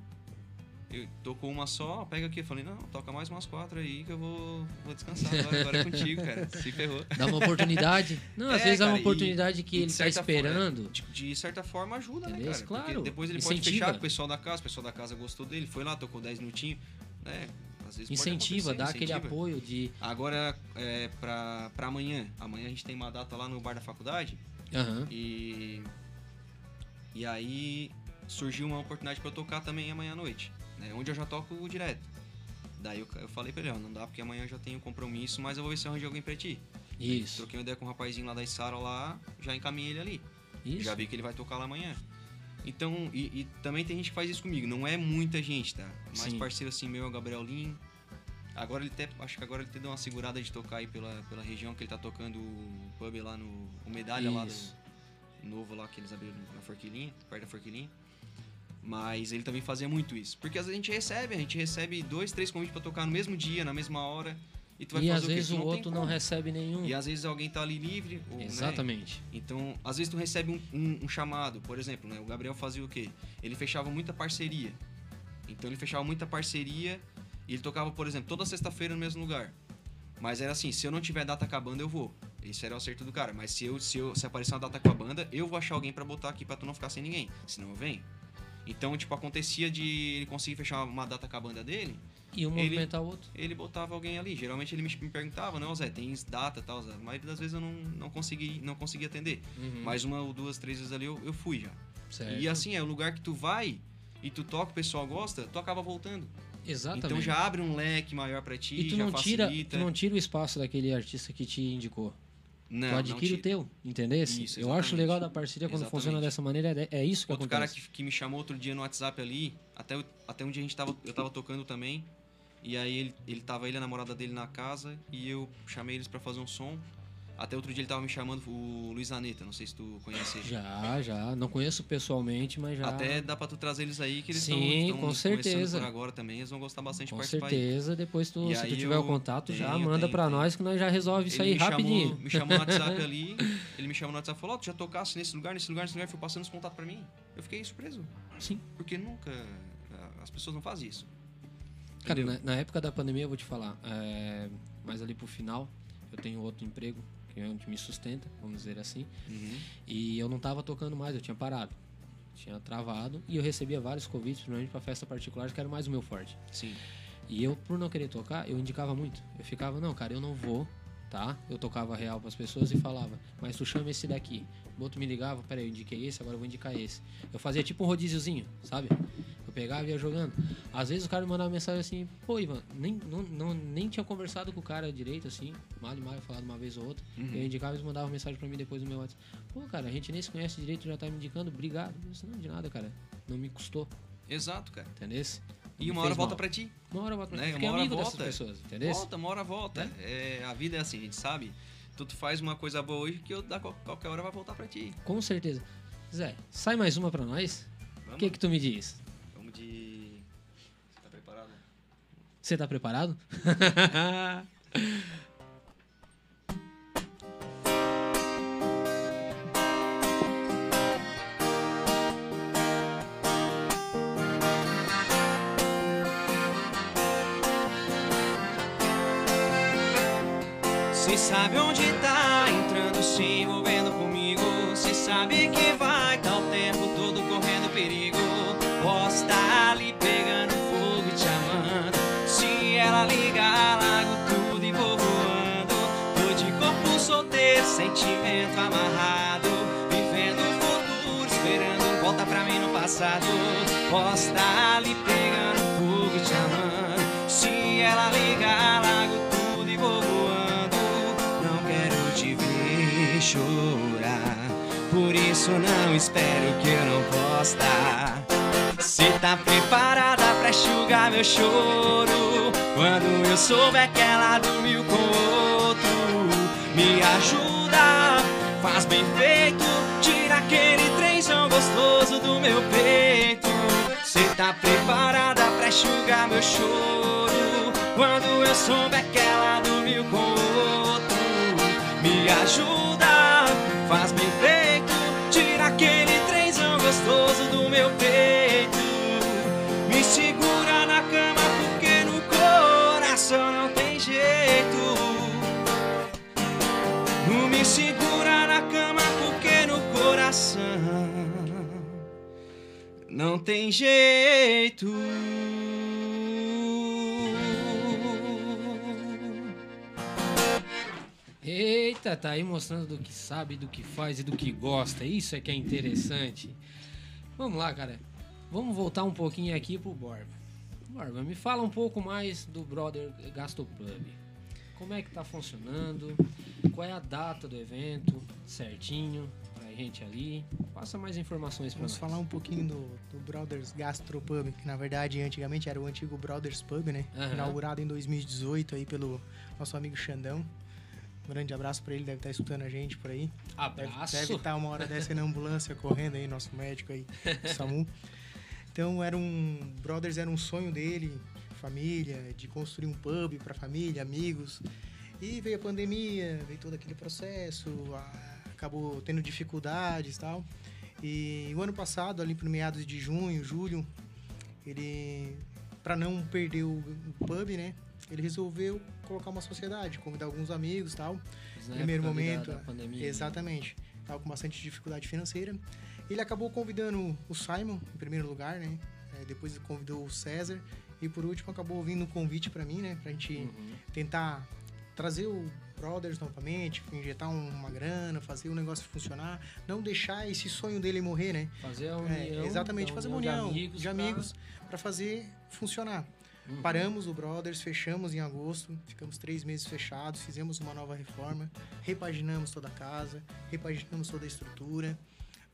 Eu tocou uma só, pega aqui. Eu falei, não, toca mais umas quatro aí que eu vou, vou descansar. Agora, agora é contigo, cara. Se ferrou. Dá uma oportunidade. Não, às é, vezes cara, é uma oportunidade e, que ele tá esperando. Forma, de, de, certa forma ajuda, né, Entendeu? né, cara? Claro. Porque depois ele Incentiva. pode fechar com o pessoal da casa, o pessoal da casa gostou dele, foi lá, tocou 10 minutinhos, né? Às vezes incentiva, dá incentiva. aquele apoio de. Agora, é, pra, pra amanhã. Amanhã a gente tem uma data lá no bar da faculdade. Uhum. E. E aí surgiu uma oportunidade para eu tocar também amanhã à noite né? Onde eu já toco direto. Daí eu, eu falei pra ele, ó, não dá porque amanhã eu já tenho compromisso, mas eu vou ver se eu arranjo alguém pra ti. Isso. Troquei uma ideia com um rapazinho lá da Isara lá, já encaminhei ele ali. Isso. Já vi que ele vai tocar lá amanhã. Então, e, e, também tem gente que faz isso comigo, não é muita gente, tá? Mais Sim. parceiro assim meu é o Gabriel Lin. Agora ele até, acho que agora ele até deu uma segurada de tocar aí pela, pela região que ele tá tocando o pub lá no o Medalha isso. lá do novo lá que eles abriram na Forquilinha, perto da Forquilinha. Mas ele também fazia muito isso. Porque às vezes a gente recebe, a gente recebe dois, três convites para tocar no mesmo dia, na mesma hora. E, tu vai e fazer às vezes o, o outro não recebe nenhum. E às vezes alguém tá ali livre. Ou, né? Exatamente. Né? Então, às vezes tu recebe um, um, um, chamado, por exemplo, né? O Gabriel fazia o quê? Ele fechava muita parceria. Então ele fechava muita parceria e ele tocava, por exemplo, toda sexta-feira no mesmo lugar. Mas era assim, se eu não tiver data com a banda, eu vou. Isso era o acerto do cara. Mas se eu, se eu se aparecer uma data com a banda, eu vou achar alguém para botar aqui para tu não ficar sem ninguém. Senão eu venho. Então, tipo, acontecia de ele conseguir fechar uma data com a banda dele. E um movimentar o outro. Ele botava alguém ali. Geralmente ele me, me perguntava, não, Zé, tem data e tal, Zé. A maioria das vezes eu não, não, consegui, não consegui atender. Uhum. Mas uma ou duas, três vezes ali eu, eu fui já. Certo. E assim, é o lugar que tu vai e tu toca, o pessoal gosta, tu acaba voltando. Exatamente. Então já abre um leque maior para ti, e tu não tira, tu não tira o espaço daquele artista que te indicou. Não, tu adquire o teu, entendeu? Isso, eu acho legal da parceria quando exatamente. funciona dessa maneira, é, é isso que Outro acontece. cara que, que, me chamou outro dia no WhatsApp ali, até, até um dia a gente tava, eu tava tocando também, e aí ele, ele tava ele e a namorada dele na casa, e eu chamei eles para fazer um som. Até outro dia ele tava me chamando, o Luiz Aneta, não sei se tu conhece ele. Já, já. Não conheço pessoalmente, mas já. Até dá pra tu trazer eles aí, que eles Sim, com certeza. por agora também, eles vão gostar bastante com de participar. Com certeza, aí. depois tu, e se tu tiver o contato, tenho, já manda tenho, pra tenho. nós que nós já resolve isso ele aí rapidinho. Chamou, me chamou no WhatsApp ali, ele me chamou no WhatsApp e falou, oh, tu já tocasse nesse lugar, nesse lugar, nesse lugar, foi passando os contatos pra mim. Eu fiquei surpreso. Sim. Porque nunca, as pessoas não fazem isso. Cara, na, na, época da pandemia, eu vou te falar, é, mas ali pro final, eu tenho outro emprego que é onde me sustenta, vamos dizer assim. Uhum. E eu não estava tocando mais, eu tinha parado. Tinha travado e eu recebia vários convites, principalmente para festa particular, que era mais o meu forte. Sim. E eu, por não querer tocar, eu indicava muito. Eu ficava, não, cara, eu não vou, tá? Eu tocava real para as pessoas e falava, mas tu chama esse daqui. O outro me ligava, peraí, eu indiquei esse, agora eu vou indicar esse. Eu fazia tipo um rodíziozinho, sabe? Eu pegava e ia jogando. Às vezes o cara me mandava mensagem assim, pô, Ivan, nem, não, não, nem tinha conversado com o cara direito, assim, mal e mal, falado uma vez ou outra. Uhum. Eu indicava e eles mandavam mensagem pra mim depois no meu WhatsApp. Pô, cara, a gente nem se conhece direito, já tá me indicando, obrigado. Eu disse, não, de nada, cara. Não me custou. Exato, cara. Entendeu? E uma hora volta mal. pra ti. Uma hora volta pra né? ti. Uma hora volta. pessoas, entendeu? Volta, uma hora volta. É? é? a vida é assim, a gente sabe. Tu, tu faz uma coisa boa hoje que eu, da qualquer hora vai voltar pra ti. Com certeza. Zé, sai mais uma pra nós. O que que tu me diz? Você tá preparado? Cê sabe onde tá entrando, se envolvendo comigo. Cê sabe que vai tá o tempo todo correndo perigo. Sentimento amarrado. Vivendo o futuro, esperando volta pra mim no passado. Posso tá ali pegando fogo e te amando. Se ela ligar, largo tudo e vou voando. Não quero te ver chorar. Por isso não espero que eu não possa. Se tá preparada pra enxugar meu choro Quando eu souber que ela dormiu com outro Me ajuda, faz bem feito Tira aquele trenzão gostoso do meu peito. Cê tá preparada pra enxugar meu choro? Quando eu souber que ela dormiu com outro. Me ajuda, faz bem feito Tira aquele trenzão gostoso do meu peito não tem jeito. Eita, tá aí mostrando do que sabe, do que faz e do que gosta. Isso é que é interessante. Vamos lá, cara. Vamos voltar um pouquinho aqui pro Borba. Borba, me fala um pouco mais do Brother Gastropub. Como é que tá funcionando? Qual é a data do evento? Certinho gente ali. Passa mais informações Vamos nós. falar um pouquinho do, do Brothers Gastropub, que na verdade antigamente era o antigo Brothers Pub, né? Aham. Inaugurado em 2018 aí pelo nosso amigo Xandão. Um grande abraço pra ele, deve estar escutando a gente por aí. Deve, Abraço. deve estar uma hora dessa na ambulância correndo aí, nosso médico aí, o SAMU. Então era um. Brothers era um sonho dele, família, de construir um pub pra família, amigos. E veio a pandemia, veio todo aquele processo, a- acabou tendo dificuldades e tal. E o ano passado, ali pro meados de junho, julho, ele, para não perder o, o pub, né? Ele resolveu colocar uma sociedade, convidar alguns amigos e tal. Na primeiro ali da- momento, da pandemia, né? Exatamente. Tava com bastante dificuldade financeira. Ele acabou convidando o Simon, em primeiro lugar, né? É, depois ele convidou o César. E por último acabou vindo um convite para mim, né? Pra gente Uhum. tentar trazer o Brothers novamente, injetar um- uma grana, fazer o negócio funcionar. Não deixar esse sonho dele morrer, né? Fazer a É, união. exatamente, a fazer uma união união de de amigos. amigos para fazer funcionar. Uhum. Paramos o Brothers, fechamos em agosto, ficamos três meses fechados, fizemos uma nova reforma, repaginamos toda a casa, repaginamos toda a estrutura,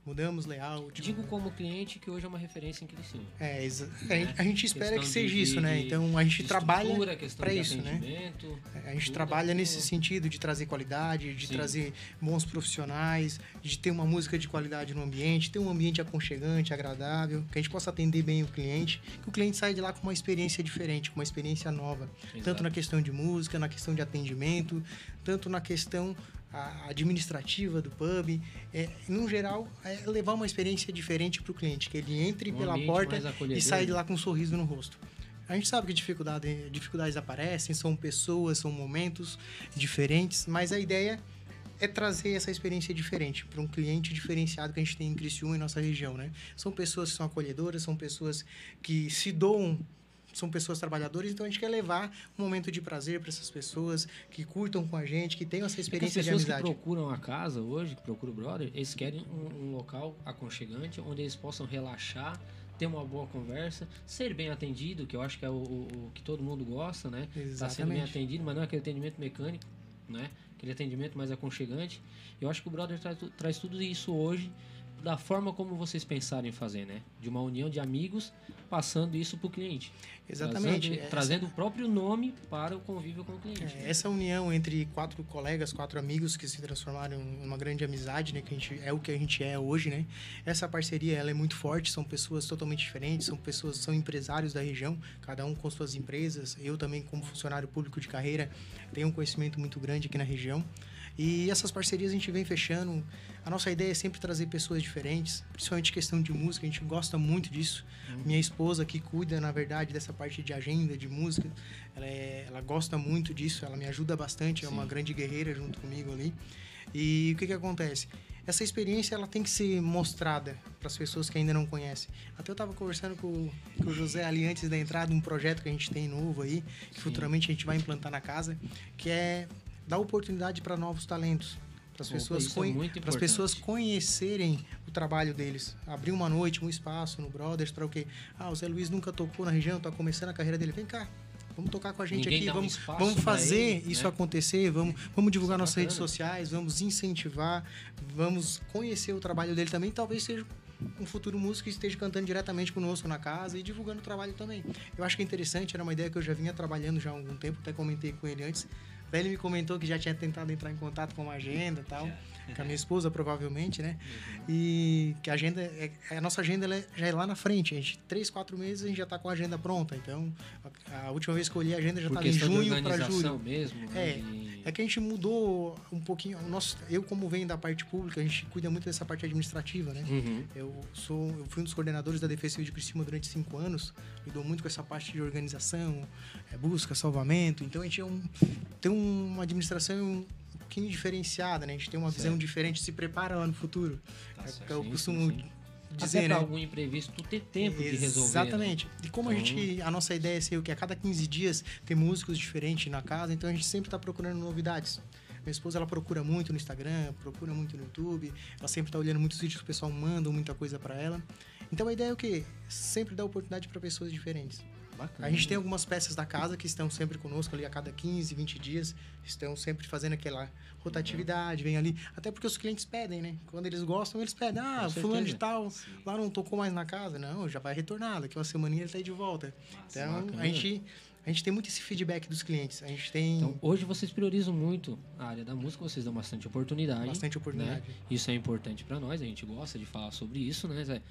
mudamos layout. Digo como cliente que hoje é uma referência em Criciúma. É, exa- a, gente espera que seja de- isso, né? Então a gente trabalha para isso, né? É, A gente tudo trabalha aquilo- nesse sentido de trazer qualidade, de Sim. trazer bons profissionais, de ter uma música de qualidade no ambiente, ter um ambiente aconchegante, agradável, que a gente possa atender bem o cliente, que o cliente saia de lá com uma experiência diferente, com uma experiência nova, tanto Exato. na questão de música, na questão de atendimento, tanto na questão administrativa do pub, é, no geral, é levar uma experiência diferente para o cliente, que ele entre Um pela porta e saia de né? lá com um sorriso no rosto. A gente sabe que dificuldade, dificuldades aparecem, são pessoas, são momentos diferentes, mas a ideia é trazer essa experiência diferente para um cliente diferenciado que a gente tem em Criciúma e nossa região, né? São pessoas que são acolhedoras, são pessoas que se doam, são pessoas trabalhadoras, então a gente quer levar um momento de prazer para essas pessoas que curtam com a gente, que tenham essa É que as experiência de pessoas que amizade. procuram a casa hoje, que procuram o brother, eles querem um, um local aconchegante onde eles possam relaxar, ter uma boa conversa, ser bem atendido, que eu acho que é o, o- o que todo mundo gosta, né? Tá sendo bem Exatamente. atendido, mas não é aquele atendimento mecânico, né? Aquele atendimento mais aconchegante. Eu acho que o brother traz tudo isso hoje da forma como vocês pensarem em fazer, né? De uma união de amigos, passando isso para o cliente. Exatamente. Trazendo, trazendo o próprio nome para o convívio com o cliente. É, essa união entre quatro colegas, quatro amigos que se transformaram em uma grande amizade, né? Que a gente, é o que a gente é hoje, né? Essa parceria, ela é muito forte, são pessoas totalmente diferentes, são pessoas, são empresários da região, cada um com suas empresas. Eu também, como funcionário público de carreira, tenho um conhecimento muito grande aqui na região. E essas parcerias a gente vem fechando. A nossa ideia é sempre trazer pessoas diferentes, principalmente questão de música, a gente gosta muito disso. Uhum. Minha esposa, que cuida, na verdade, dessa parte de agenda, de música, ela, é, ela gosta muito disso, ela me ajuda bastante, Sim. é uma grande guerreira junto comigo ali. E o que, que acontece? Essa experiência ela tem que ser mostrada para as pessoas que ainda não conhecem. Até eu estava conversando com, com, o José ali antes da entrada, um projeto que a gente tem novo aí, que Sim. futuramente a gente vai implantar na casa, que é dar oportunidade para novos talentos para as pessoas, é pessoas conhecerem o trabalho deles. Abrir uma noite, um espaço no Brothers para o quê? Ah, o Zé Luiz nunca tocou na região, está começando a carreira dele. Vem cá, vamos tocar com a gente Ninguém aqui, vamos, um vamos fazer ele, isso né? acontecer, vamos, vamos divulgar isso é nossas redes sociais, vamos incentivar, vamos conhecer o trabalho dele também. Talvez seja um futuro músico que esteja cantando diretamente conosco na casa e divulgando o trabalho também. Eu acho que é interessante, era uma ideia que eu já vinha trabalhando já há algum tempo, até comentei com ele antes, Daí ele me comentou que já tinha tentado entrar em contato com uma agenda e tal, já. com a minha esposa provavelmente, né? Uhum. E que a agenda, é, a nossa agenda é, já é lá na frente. A gente, três, quatro meses a gente já está com a agenda pronta. Então, a, a, última vez que eu olhei a agenda já estava em junho para julho. mesmo. É, e... é que a gente mudou um pouquinho. O nosso, eu, como venho da parte pública, a gente cuida muito dessa parte administrativa, né? Uhum. Eu, sou, eu fui um dos coordenadores da Defesa Civil de Cristina durante cinco anos. Lidou muito com essa parte de organização, é, busca, salvamento. Então, a gente é um, tem um uma administração um pouquinho diferenciada, né? A gente tem uma certo. visão diferente, se prepara lá no futuro. Tá é, eu costumo sim. Dizer, Até né? algum imprevisto, tu ter tempo Exatamente. de resolver. Né? Exatamente. Né? E como então... a gente, a nossa ideia é ser o que a cada 15 dias tem músicos diferentes na casa, então a gente sempre está procurando novidades. Minha esposa ela procura muito no Instagram, procura muito no YouTube, ela sempre está olhando muitos vídeos que o pessoal manda, muita coisa para ela. Então a ideia é o quê? Sempre dar oportunidade para pessoas diferentes. Bacana. A gente tem algumas peças da casa que estão sempre conosco ali a cada 15, 20 dias. Estão sempre fazendo aquela rotatividade, vem ali. Até porque os clientes pedem, né? Quando eles gostam, eles pedem. Ah, Com fulano certeza. de tal, Sim. lá não tocou mais na casa. Não, já vai retornar. Daqui uma semaninha ele tá aí de volta. Nossa, então, bacana. a gente a gente tem muito esse feedback dos clientes. A gente tem. Então, hoje vocês priorizam muito a área da música, vocês dão bastante oportunidade. Bastante oportunidade. Né? Isso é importante para nós, a gente gosta de falar sobre isso, né, Zé?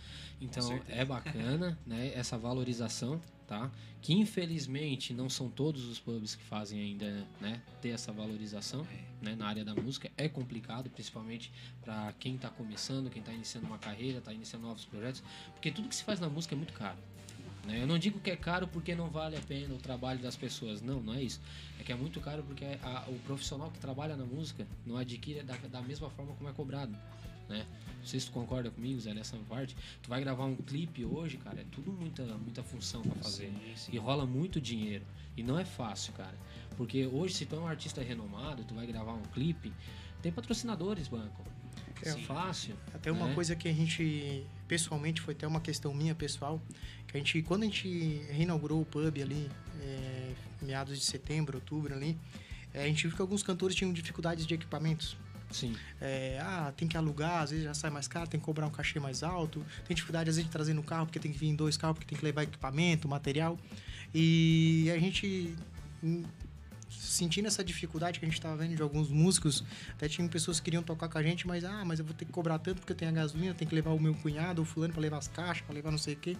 Então, é bacana, né, essa valorização, tá? Que infelizmente não são todos os pubs que fazem ainda, né, ter essa valorização, né, na área da música. É complicado, principalmente para quem está começando, quem está iniciando uma carreira, está iniciando novos projetos, porque tudo que se faz na música é muito caro. Né? Eu não digo que é caro porque não vale a pena o trabalho das pessoas. Não, não é isso. É que é muito caro porque a, o profissional que trabalha na música não adquire da, da mesma forma como é cobrado. Né? Não sei se tu concorda comigo, Zé, nessa parte. Tu vai gravar um clipe hoje, cara, é tudo muita, muita função para fazer. Sim, sim. E rola muito dinheiro. E não é fácil, cara. Porque hoje, se tu é um artista renomado, tu vai gravar um clipe, tem patrocinadores, banco. É fácil. Até uma né? coisa que a gente, pessoalmente, foi até uma questão minha pessoal, que a gente, quando a gente reinaugurou o pub ali, é, meados de setembro, outubro ali, é, a gente viu que alguns cantores tinham dificuldades de equipamentos. Sim. É, ah, tem que alugar, às vezes já sai mais caro, tem que cobrar um cachê mais alto. Tem dificuldade, às vezes, de trazer no carro, porque tem que vir em dois carros, porque tem que levar equipamento, material. E a gente sentindo essa dificuldade que a gente estava vendo de alguns músicos, até tinha pessoas que queriam tocar com a gente, mas ah, mas eu vou ter que cobrar tanto porque eu tenho a gasolina, tenho que levar o meu cunhado, o fulano para levar as caixas, para levar não sei o quê.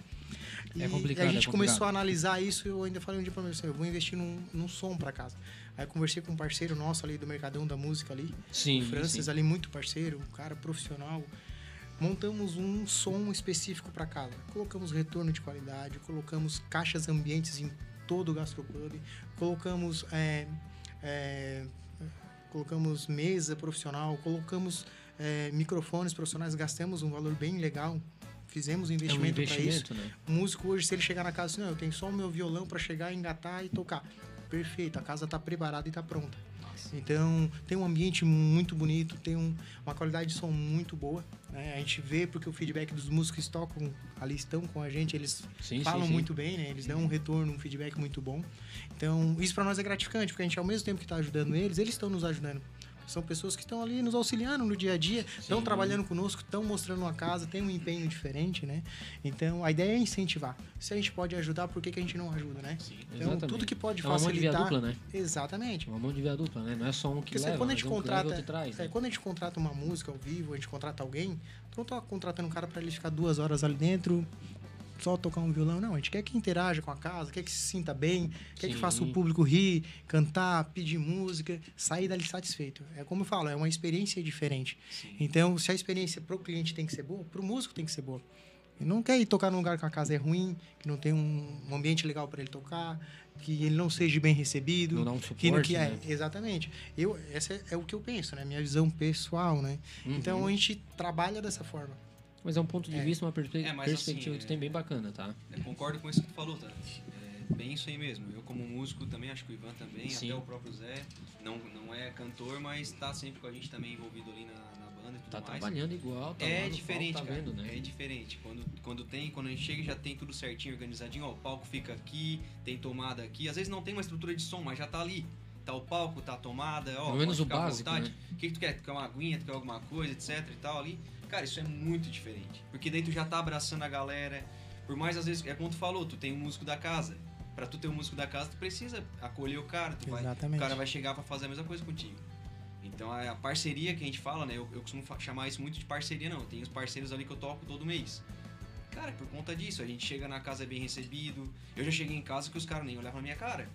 E, é complicado. E a gente é começou a analisar isso e eu ainda falei um dia para mim, assim, eu vou investir num, num som para casa. Aí conversei com um parceiro nosso ali do Mercadão da Música ali, sim, o Francis sim. ali, muito parceiro, um cara profissional montamos um som específico para casa. Colocamos retorno de qualidade, colocamos caixas ambientes em todo o gastropub, colocamos é, é, colocamos mesa profissional, colocamos é, microfones profissionais, gastamos um valor bem legal, fizemos um investimento, é um investimento para isso. Né? O músico hoje, se ele chegar na casa assim, não, eu tenho só o meu violão para chegar, engatar e tocar. Perfeito, a casa está preparada e está pronta. Então, tem um ambiente muito bonito, tem um, uma qualidade de som muito boa. Né? A gente vê porque o feedback dos músicos que tocam ali estão com a gente, eles sim, falam sim, sim. muito bem, né? Eles dão um retorno, um feedback muito bom. Então, isso para nós é gratificante, porque a gente, ao mesmo tempo que está ajudando eles, eles estão nos ajudando. São pessoas que estão ali nos auxiliando no dia a dia, estão trabalhando conosco, estão mostrando uma casa, tem um empenho diferente, né? Então, a ideia é incentivar. Se a gente pode ajudar, por que, que a gente não ajuda, né? Sim, então, exatamente. tudo que pode é uma facilitar... mão de via dupla, né? Exatamente. Uma mão de via dupla, né? Não é só um que Porque leva, quando a gente contrata, traz, né? é, quando a gente contrata uma música ao vivo, a gente contrata alguém, então tá contratando um cara para ele ficar duas horas ali dentro, só tocar um violão, não. A gente quer que interaja com a casa, quer que se sinta bem, quer Sim. que faça o público rir, cantar, pedir música, sair dali satisfeito. É como eu falo, é uma experiência diferente. Então, se a experiência pro cliente tem que ser boa, pro músico tem que ser boa. Ele não quer ir tocar num lugar que a casa é ruim, que não tem um, um ambiente legal para ele tocar, que ele não seja bem recebido. Não dá um que, suporte, que é, né? Exatamente. Eu, essa é, é o que eu penso, né? Minha visão pessoal, né? Uhum. Então, a gente trabalha dessa forma. Mas é um ponto de É. vista, uma perspe- É, perspectiva assim, que é- tem bem bacana, tá? Eu concordo com isso que tu falou, tá? É bem isso aí mesmo. Eu, como músico, também acho que o Ivan também, Sim. até o próprio Zé, não, não é cantor, mas tá sempre com a gente também envolvido ali na, na banda e tudo Tá mais. trabalhando igual, tá É diferente, palco, tá cara. vendo, né? É diferente. Quando, quando tem, quando a gente chega já tem tudo certinho, organizadinho, ó, o palco fica aqui, tem tomada aqui. Às vezes não tem uma estrutura de som, mas já tá ali. Tá o palco, tá a tomada, ó. Pelo menos o básico, né? O que, que tu quer? Tu quer uma aguinha, tu quer alguma coisa, etc e tal ali. Cara, isso é muito diferente. Porque daí tu já tá abraçando a galera. Por mais às vezes, é como tu falou, tu tem um músico da casa. Pra tu ter um músico da casa, tu precisa acolher o cara. Tu vai, o Exatamente. cara vai chegar pra fazer a mesma coisa contigo. Então a a parceria que a gente fala, né? Eu, eu costumo chamar isso muito de parceria, não. Tem os parceiros ali que eu toco todo mês. Cara, por conta disso, a gente chega na casa é bem recebido. Eu já cheguei em casa que os caras nem olhavam na minha cara.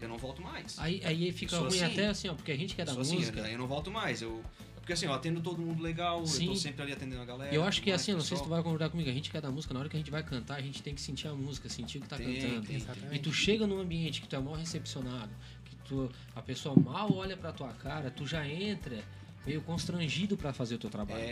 Eu não volto mais. Aí, aí fica ruim assim. até assim, ó, porque a gente que é da Sou assim, música. eu, eu não volto mais. Eu, porque assim, eu atendo todo mundo legal, eu Sim. tô sempre ali atendendo a galera. eu acho que mais, assim, eu não sei se tu vai concordar comigo, a gente que é da música, na hora que a gente vai cantar, a gente tem que sentir a música, sentir o que tá Tem, cantando. tem, Exatamente. E tu chega num ambiente que tu é mal recepcionado, que tu, a pessoa mal olha pra tua cara, tu já entra meio constrangido pra fazer o teu trabalho, É,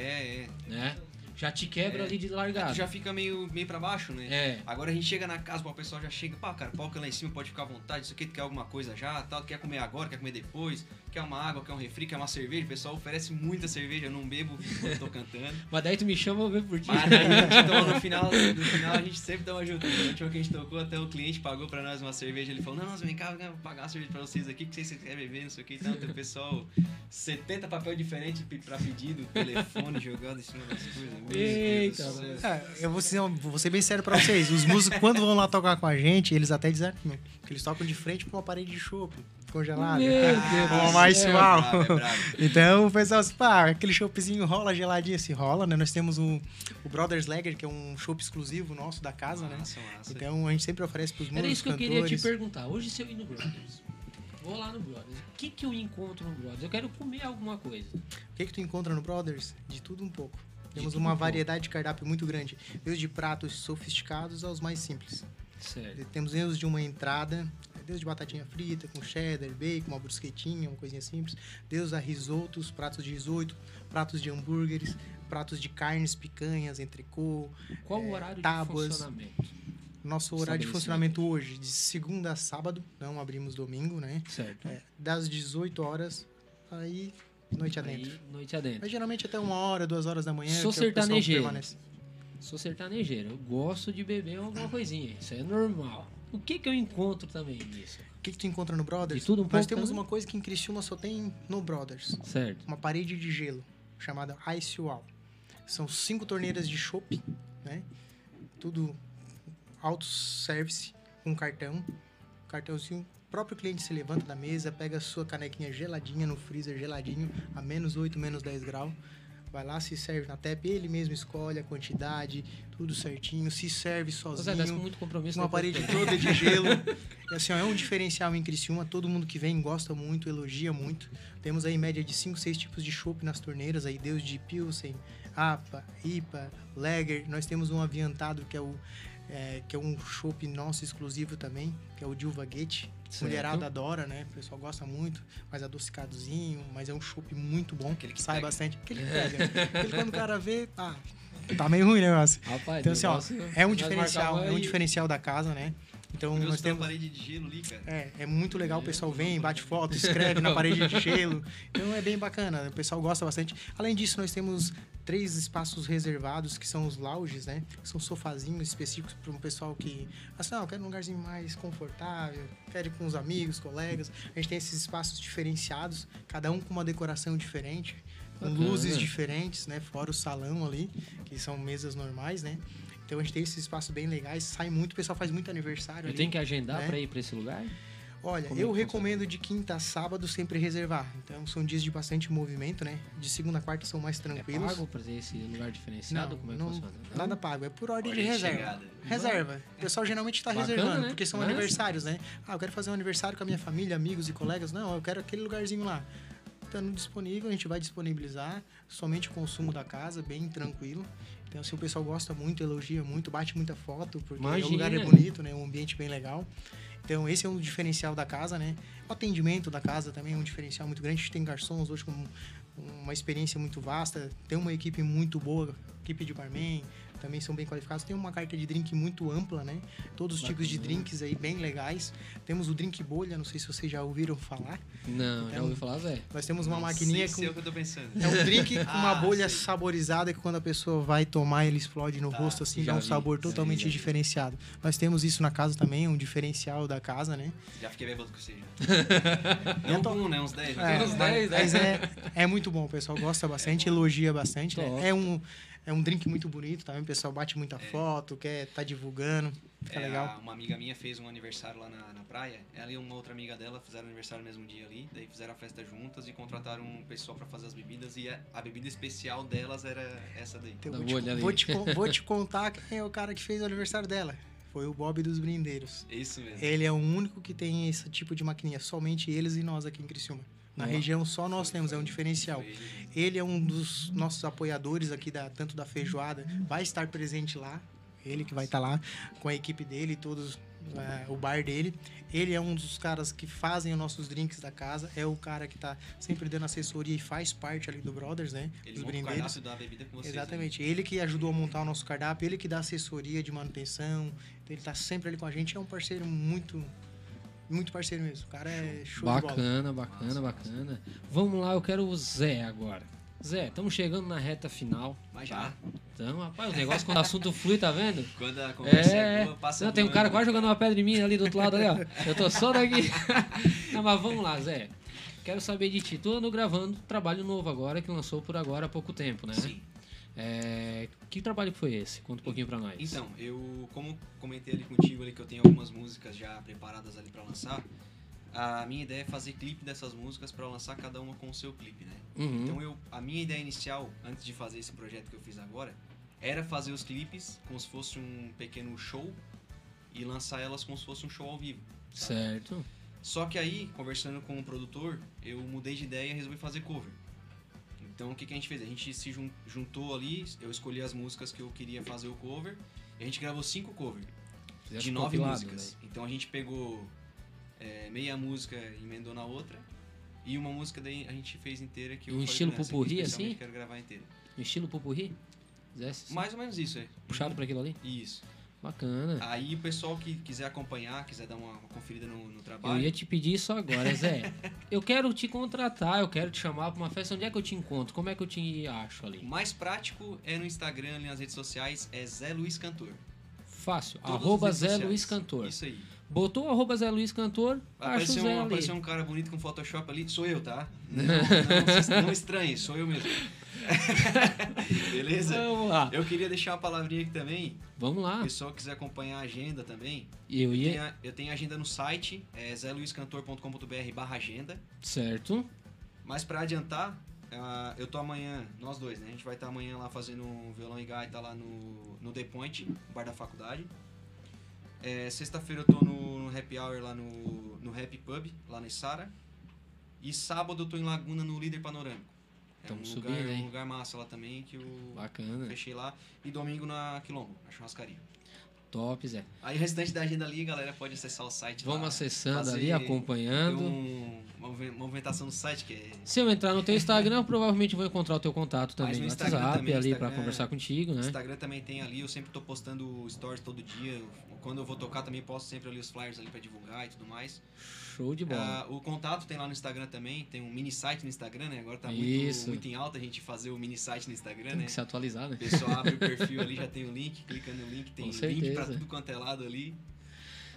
é. né? Já te quebra É. ali de Tu largada. já fica meio, meio pra baixo, né? É. Agora a gente chega na casa, o pessoal já chega, pá, cara, palco lá em cima, pode ficar à vontade, isso aqui, tu quer alguma coisa já, tal, quer comer agora, quer comer depois, quer uma água, quer um refri, quer uma cerveja, o pessoal oferece muita cerveja, eu não bebo quando tô cantando. Mas daí tu me chama, eu ver por ti. Mas daí a toma no final, no final a gente sempre toma junto. No último que a gente tocou, até o cliente pagou pra nós uma cerveja, ele falou, não, não, vem cá, eu vou pagar uma cerveja pra vocês aqui, que vocês querem beber, não sei o que, então, tem o pessoal, 70 papel diferentes pe- pra pedido, telefone jogado em cima das coisas. Eita. É, eu vou ser, vou ser bem sério pra vocês. Os músicos, quando vão lá tocar com a gente, eles até desanimam. Porque eles tocam de frente pra uma parede de chopp congelada. Meu do mais. Bravo, é bravo. Então o pessoal, assim, pá, aquele choppzinho rola geladinho, assim, rola, né? Nós temos o, o Brothers Lager, que é um chopp exclusivo nosso da casa, né? Massa, massa. Então a gente sempre oferece pros músicos, Era isso que eu cantores. queria te perguntar. Hoje, se eu ir no Brothers, vou lá no Brothers, o que, que eu encontro no Brothers? Eu quero comer alguma coisa. O que, que tu encontra no Brothers? De tudo um pouco. Temos uma um variedade de cardápio muito grande. Desde pratos sofisticados aos mais simples. Certo. Temos desde de uma entrada, desde batatinha frita, com cheddar, bacon, uma brusquetinha, uma coisinha simples. Desde a risotos, pratos de risoto, pratos de hambúrgueres, pratos de carnes, picanhas, entrecô. Qual o é, horário tábuas. de funcionamento? Nosso horário de funcionamento hoje, de segunda a sábado, não abrimos domingo, né? Certo. É, das 18 horas, aí noite adentro. Aí, noite adentro. Mas geralmente até uma hora, duas horas da manhã. Sou sertanejeiro. Sou sertanejeiro. Eu gosto de beber alguma coisinha. Isso é normal. O que, que eu encontro também nisso? O que, que tu encontra no Brothers? De tudo um Nós pouco temos também? uma coisa que em Criciúma só tem no Brothers. Certo. Uma parede de gelo, chamada Ice Wall. São cinco torneiras de chopp, né? Tudo auto-service, com cartão. Cartãozinho, próprio cliente se levanta da mesa, pega a sua canequinha geladinha no freezer, geladinho, a menos 8, menos 10 graus. Vai lá, se serve na tap, ele mesmo escolhe a quantidade, tudo certinho, se serve Zé, sozinho. com muito compromisso. Uma parede tu- toda de gelo. E, assim, ó, é um diferencial em Criciúma. Todo mundo que vem gosta muito, elogia muito. Temos aí média de 5, 6 tipos de chopp nas torneiras. Aí Deus de Pilsen, APA, IPA, Lager. Nós temos um aviantado que é o é, que é um chopp nosso exclusivo também, que é o Guete. Certo. Mulherada adora, né? O pessoal gosta muito, mais adocicadozinho, mas é um chopp muito bom. Aquele que sai pega. bastante. Aquele que pega. Aquele quando o cara vê, ah, tá meio ruim o negócio. Rapaz, Então, assim, ó, é um diferencial, é um diferencial da casa, né? Então nós uma temos. parede de gelo ali, cara. É, é muito legal, o pessoal vem, bate foto, escreve na parede de gelo. Então é bem bacana, o pessoal gosta bastante. Além disso, nós temos três espaços reservados, que são os lounges, né? São sofazinhos específicos para um pessoal que. Assim, ah, eu quero um lugarzinho mais confortável, quero ir com os amigos, colegas. A gente tem esses espaços diferenciados, cada um com uma decoração diferente, com Bacana. luzes diferentes, né? Fora o salão ali, que são mesas normais, né? Então a gente tem esses espaços bem legais, sai muito, o pessoal faz muito aniversário Eu tenho que agendar né? pra ir pra esse lugar? Olha, Como eu é recomendo de quinta a sábado sempre reservar. Então são dias de bastante movimento, né? De segunda a quarta são mais É tranquilos. pago pra ter esse lugar diferenciado? Não, Como é que não, funciona? Não? nada pago, é por ordem, Ordem de reserva. chegada. Reserva. O pessoal geralmente está Bacana, reservando, né? porque são É. aniversários, né? Ah, eu quero fazer um aniversário com a minha família, amigos e colegas. Não, eu quero aquele lugarzinho lá. Estando disponível, a gente vai disponibilizar somente o consumo da casa, bem tranquilo. Então, assim, o pessoal gosta muito, elogia muito, bate muita foto, porque o lugar é Imagina. bonito, né? Um ambiente bem legal. Então, esse é um diferencial da casa, né? O atendimento da casa também é um diferencial muito grande. A gente tem garçons hoje com uma experiência muito vasta, tem uma equipe muito boa, equipe de barman, também são bem qualificados. Tem uma carta de drink muito ampla, né? Todos os tipos de Bacana. drinks aí bem legais. Temos o drink bolha, não sei se vocês já ouviram falar. Não, já É um- ouvi falar, Zé. Nós temos uma Não maquininha sei com se é o que eu tô pensando. é um drink com uma Ah, bolha sei. saborizada que quando a pessoa vai tomar, ele explode no Tá, rosto, assim, já dá um vi, sabor já totalmente vi, já vi. diferenciado. Nós temos isso na casa também, um diferencial da casa, né? Já fiquei bêbado com você já. Não um, né? Uns 10. É, Uns mas- 10, né? mas é, é muito bom, o pessoal gosta bastante, elogia bastante. né? É, um, é um drink muito bonito também, o pessoal bate muita foto, quer tá divulgando, fica É, legal. uma amiga minha fez um aniversário lá na, na praia. Ela e uma outra amiga dela fizeram aniversário no mesmo dia ali. Daí fizeram a festa juntas e contrataram um pessoal pra fazer as bebidas. E a, a bebida especial delas era essa daí. Então, vou, te, vou, te, vou te contar quem é o cara que fez o aniversário dela. Foi o Bob dos Brindeiros. Isso mesmo. Ele é o único que tem esse tipo de maquininha, somente eles e nós aqui em Criciúma. Na região só nós temos, é um diferencial. Foi ele. É um dos nossos apoiadores aqui, da, tanto da feijoada, vai estar presente lá. Ele que vai estar lá com a equipe dele, todos é, o bar dele. Ele é um dos caras que fazem os nossos drinks da casa. É o cara que tá sempre dando assessoria e faz parte ali do Brothers, né? Ele Dos o brindeiros. cardápio da bebida com vocês. né? Exatamente. Ele que ajudou a montar o nosso cardápio, ele que dá assessoria de manutenção. Então ele tá sempre ali com a gente. É um parceiro muito, muito parceiro mesmo. O cara é show de bola. Bacana, bacana, bacana. Vamos lá, eu quero o Zé agora. Zé, estamos chegando na reta final. Mas já. Então, rapaz, o negócio quando o assunto flui, tá vendo? Quando a conversa é, É, boa, passa não, tem um cara quase jogando uma pedra em mim ali do outro lado ali, ó. Eu tô só daqui. Não, mas vamos lá, Zé. Quero saber de ti. Tu andou gravando trabalho novo agora, que lançou por agora há pouco tempo, né? Sim. É, que trabalho foi esse? Conta um pouquinho pra nós. Então, eu, como comentei ali contigo ali que eu tenho algumas músicas já preparadas ali pra lançar, a minha ideia é fazer clipe dessas músicas pra lançar cada uma com o seu clipe, né? Uhum. Então eu, a minha ideia inicial, antes de fazer esse projeto que eu fiz agora, era fazer os clipes como se fosse um pequeno show e lançar elas como se fosse um show ao vivo. sabe? Certo. Só que aí, conversando com o produtor, eu mudei de ideia e resolvi fazer cover. Então o que, que a gente fez? A gente se jun- juntou ali, eu escolhi as músicas que eu queria fazer o cover, e a gente gravou cinco covers de nove músicas. Então a gente pegou é, meia música e emendou na outra, e uma música daí a gente fez inteira que eu Um estilo "Não, essa aqui pupurri, assim? quero gravar inteira. No estilo pupurri? Assim, Mais ou menos isso, é. puxado pra aquilo ali? Isso. Bacana. Aí o pessoal que quiser acompanhar, quiser dar uma, uma conferida no, no Eu trabalho, ia te pedir isso agora, Zé. eu quero te contratar, eu quero te chamar pra uma festa. Onde é que eu te encontro? Como é que eu te acho o ali? mais prático é no Instagram, ali nas redes sociais, é Zé Luiz Cantor. Fácil. Todas as arroba Zé sociais. Luiz Cantor. Isso aí. Botou arroba Zé Luiz Cantor, Zé um, ali. aparecer um cara bonito com Photoshop ali, sou eu, tá? Não, não, se- não estranhe, sou eu mesmo. Beleza? Vamos lá. Eu queria deixar uma palavrinha aqui também. Vamos Se lá. o pessoal quiser acompanhar a agenda também, Eu eu ia. tenho, a- eu tenho agenda no site, é zeluiscantor.com.br barra agenda. Certo. Mas pra adiantar, ah, eu tô amanhã, nós dois, né? A gente vai estar amanhã lá fazendo um violão e gaita lá no, no The Point, bar da faculdade. É, Sexta-feira eu tô no, no Happy Hour lá no, no Happy Pub, lá na Sara. E sábado eu tô em Laguna no Líder Panorâmico. É Tamo um subindo, lugar, hein? um lugar massa lá também que eu Bacana. fechei lá. E domingo na Quilombo, na churrascaria. Zé. Aí o restante da agenda ali, galera, pode acessar o site Vamos lá, acessando ali, acompanhando. Tem um- uma movi- movimentação no site que é Se eu entrar no teu Instagram, eu provavelmente vou encontrar o teu contato também Mas no Instagram WhatsApp também, ali Instagram- pra conversar contigo, né? Instagram também tem ali, eu sempre tô postando stories todo dia. Quando eu vou tocar também posto sempre ali os flyers ali pra divulgar e tudo mais. Show de bola. Ah, o contato tem lá no Instagram também, tem um mini site no Instagram, né? Agora tá muito, muito em alta a gente fazer o mini site no Instagram, Tem né? que se atualizar, né? O pessoal abre o perfil ali, já tem o link, clica no link, tem link pra tudo quanto é lado ali.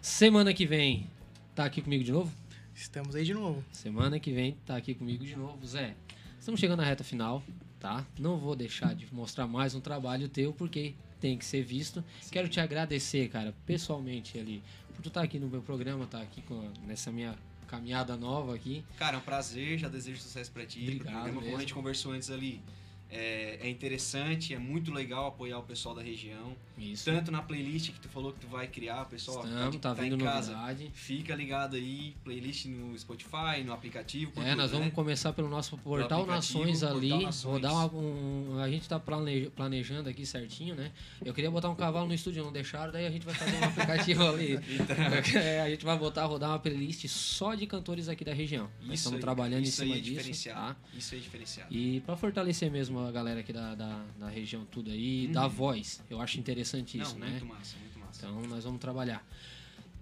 Semana que vem, tá aqui comigo de novo? Estamos aí de novo. Semana que vem tá aqui comigo de novo, Zé. Estamos chegando na reta final, tá? Não vou deixar de mostrar mais um trabalho teu, porque tem que ser visto. Quero te agradecer, cara, pessoalmente ali, por tu estar tá aqui no meu programa, estar tá aqui com, nessa minha caminhada nova aqui. Cara, é um prazer, já desejo sucesso pra ti. Obrigado. O programa, como a gente conversou antes ali, é, é, interessante, é muito legal apoiar o pessoal da região. Isso. Tanto na playlist que tu falou que tu vai criar, pessoal. Estamos, tá, tá vindo em casa, novidade. Fica ligado aí, playlist no Spotify, no aplicativo. É, tudo, nós vamos né? começar pelo nosso portal Nações ali. Portal Nações. Vou dar uma, um, a gente está planejando aqui certinho, né? Eu queria botar um cavalo no estúdio, não deixaram, daí a gente vai fazer um aplicativo ali. então. é, a gente vai botar rodar uma playlist só de cantores aqui da região. Isso estamos aí, trabalhando isso em cima é disso. Tá? Isso é diferenciado. E para fortalecer mesmo a galera aqui da, da, da região tudo aí, uhum. da voz. Eu acho interessante isso, Não, né? Muito massa, muito massa. Então nós vamos trabalhar.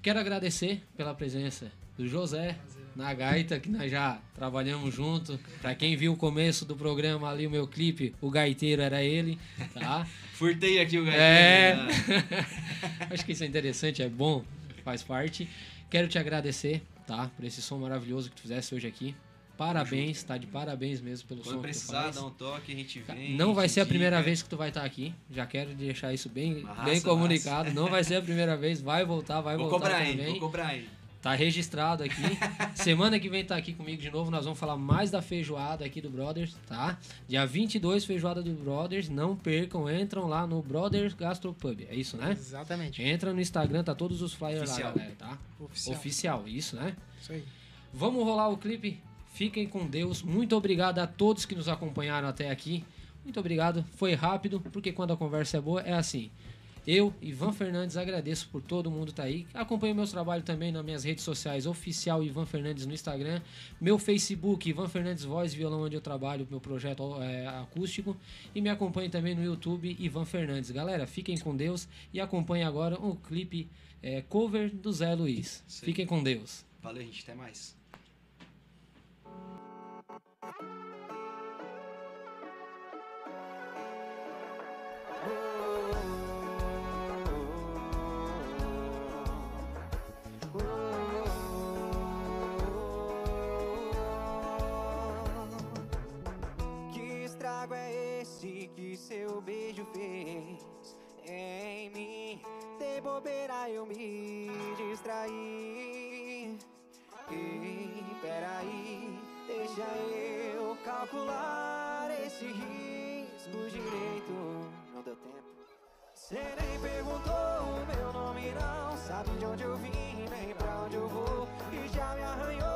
Quero agradecer pela presença do José na gaita, que nós já trabalhamos junto. Para quem viu o começo do programa ali, o meu clipe, o gaiteiro era ele, tá? Furtei aqui o gaiteiro. É. Né? Acho que isso é interessante, é bom, faz parte. Quero te agradecer, tá? Por esse som maravilhoso que tu fizesse hoje aqui. Parabéns, tá de parabéns mesmo pelo Quando som precisar, dá um toque, a gente vem. Não vai ser a primeira vez que tu vai estar tá aqui. Já quero deixar isso bem, massa, bem comunicado. Não vai ser a primeira vez, vai voltar, vai vou voltar cobrar também. Aí, vou cobrar aí. Tá registrado aqui. Semana que vem tá aqui comigo de novo. Nós vamos falar mais da feijoada aqui do Brothers, tá? Dia 22, feijoada do Brothers. Não percam, entram lá no Brothers Gastropub. É isso, né? Exatamente. Entra no Instagram, tá todos os flyers Oficial. lá, galera, tá? Oficial. Oficial, isso, né? Isso aí. Vamos rolar o clipe Fiquem com Deus. Muito obrigado a todos que nos acompanharam até aqui. Muito obrigado. Foi rápido, porque quando a conversa é boa, é assim. Eu, Ivan Fernandes, agradeço por todo mundo estar tá aí. Acompanhe meus trabalhos também nas minhas redes sociais, oficial Ivan Fernandes no Instagram, meu Facebook, Ivan Fernandes Voz Violão, onde eu trabalho, meu projeto é, acústico. E me acompanhe também no YouTube, Ivan Fernandes. Galera, fiquem com Deus e acompanhe agora o clipe é, cover do Zé Luiz. Sim. Fiquem com Deus. Valeu, gente. Até mais. Seu beijo fez em mim. De bobeira eu me distraí. Ei, peraí, deixa eu calcular esse risco direito. Não deu tempo. Cê nem perguntou o meu nome, não. Sabe de onde eu vim, nem pra onde eu vou. E já me arranhou,